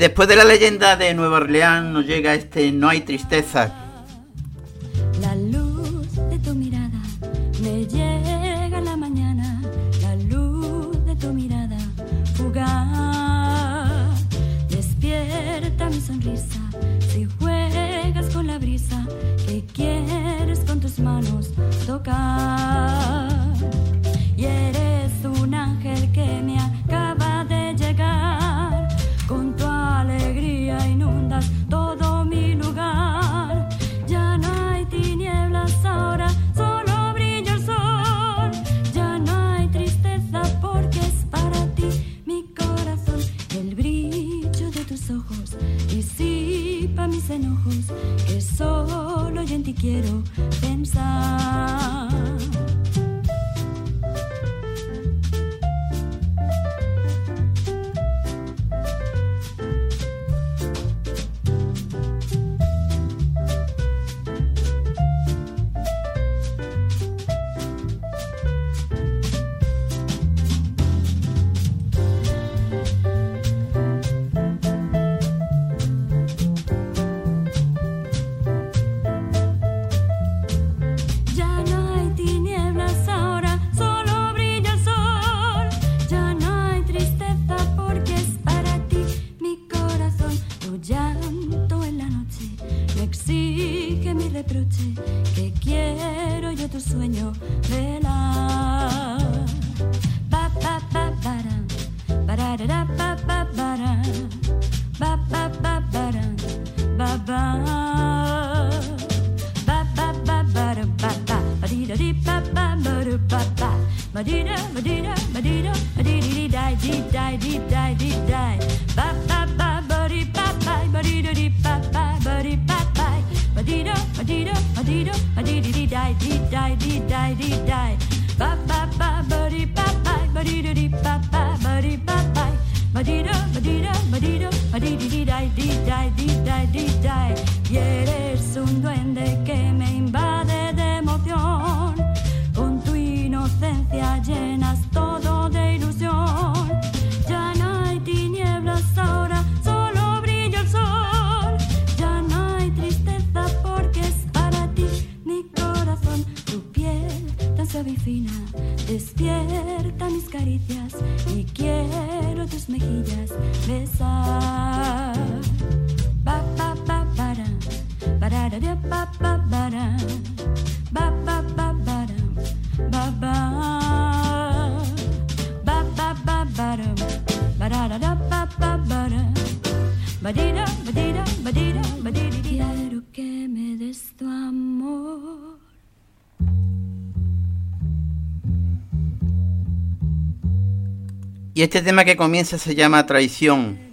después de la leyenda de Nueva Orleans nos llega este No hay tristeza, Madida, Madida, Madida, Madidi, die, dee, die, dee, die, dee, die, ba, ba. Y este tema que comienza se llama Traición.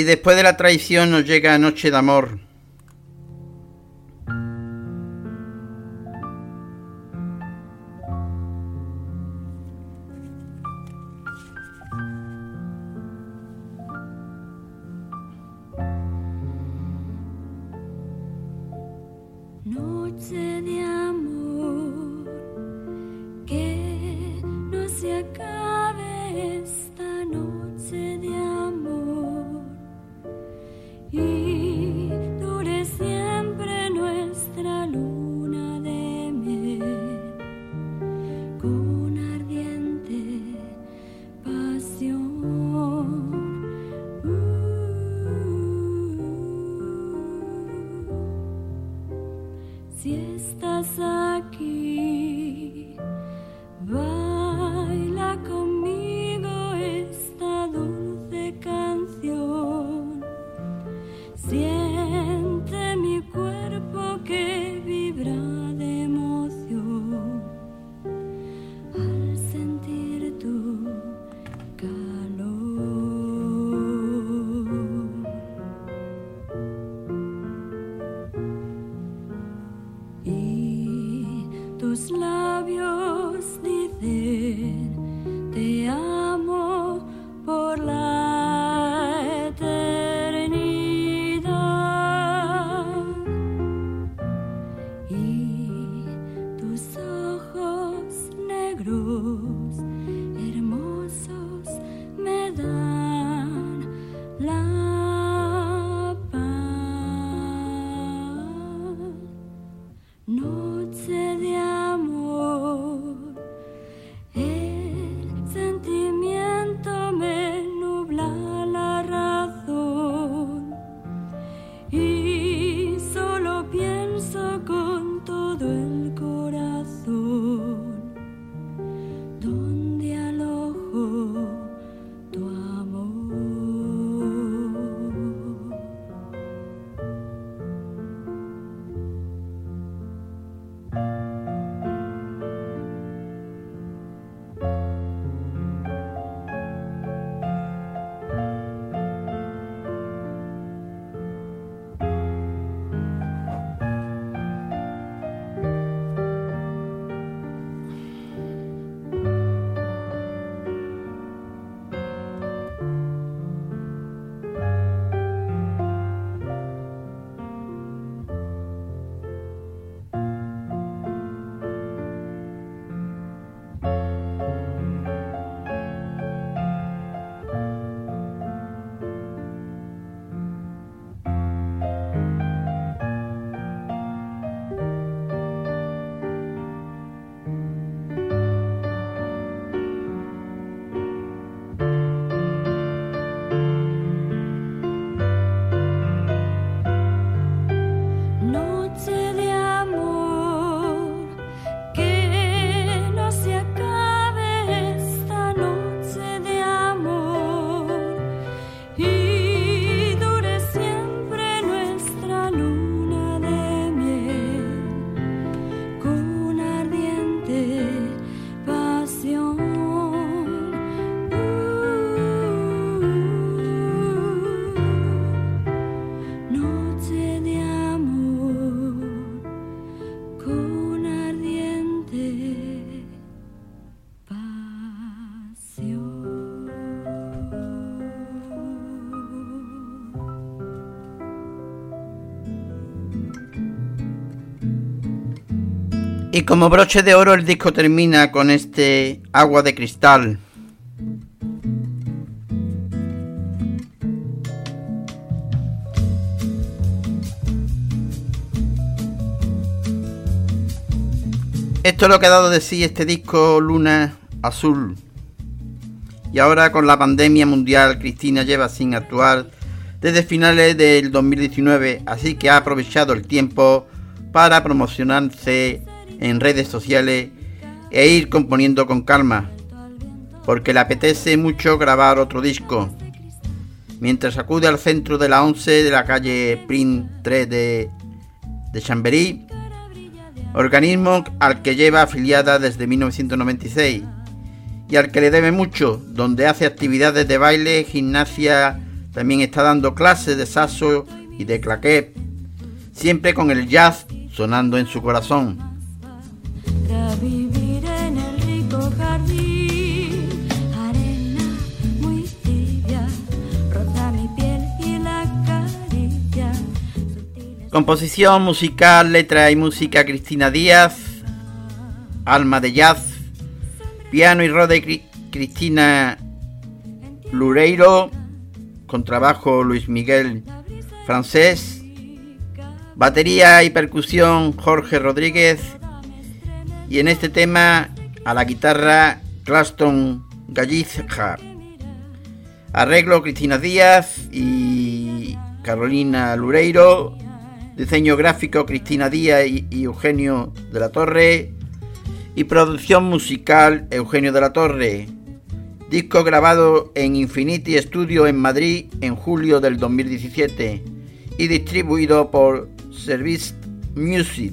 Y después de la traición nos llega Noche de Amor. Y como broche de oro el disco termina con este agua de cristal. Esto es lo que ha dado de sí este disco Luna Azul. Y ahora con la pandemia mundial, Cristina lleva sin actuar desde finales del 2019, así que ha aprovechado el tiempo para promocionarse en redes sociales e ir componiendo con calma, porque le apetece mucho grabar otro disco. Mientras acude al centro de la 11 de la calle Print 3 de, de Chamberí, organismo al que lleva afiliada desde 1996 y al que le debe mucho, donde hace actividades de baile, gimnasia, también está dando clases de saso y de claquet, siempre con el jazz sonando en su corazón Composición musical, letra y música Cristina Díaz. Alma de Jazz. Piano y rode Cristina Lureiro. Con trabajo Luis Miguel Francés. Batería y percusión Jorge Rodríguez y en este tema a la guitarra Claston Gallizja. Arreglo Cristina Díaz y Carolina Lureiro. Diseño gráfico Cristina Díaz y, Eugenio de la Torre. Y producción musical Eugenio de la Torre. Disco grabado en Infinity Studio en Madrid en julio del 2017 y distribuido por Service Music.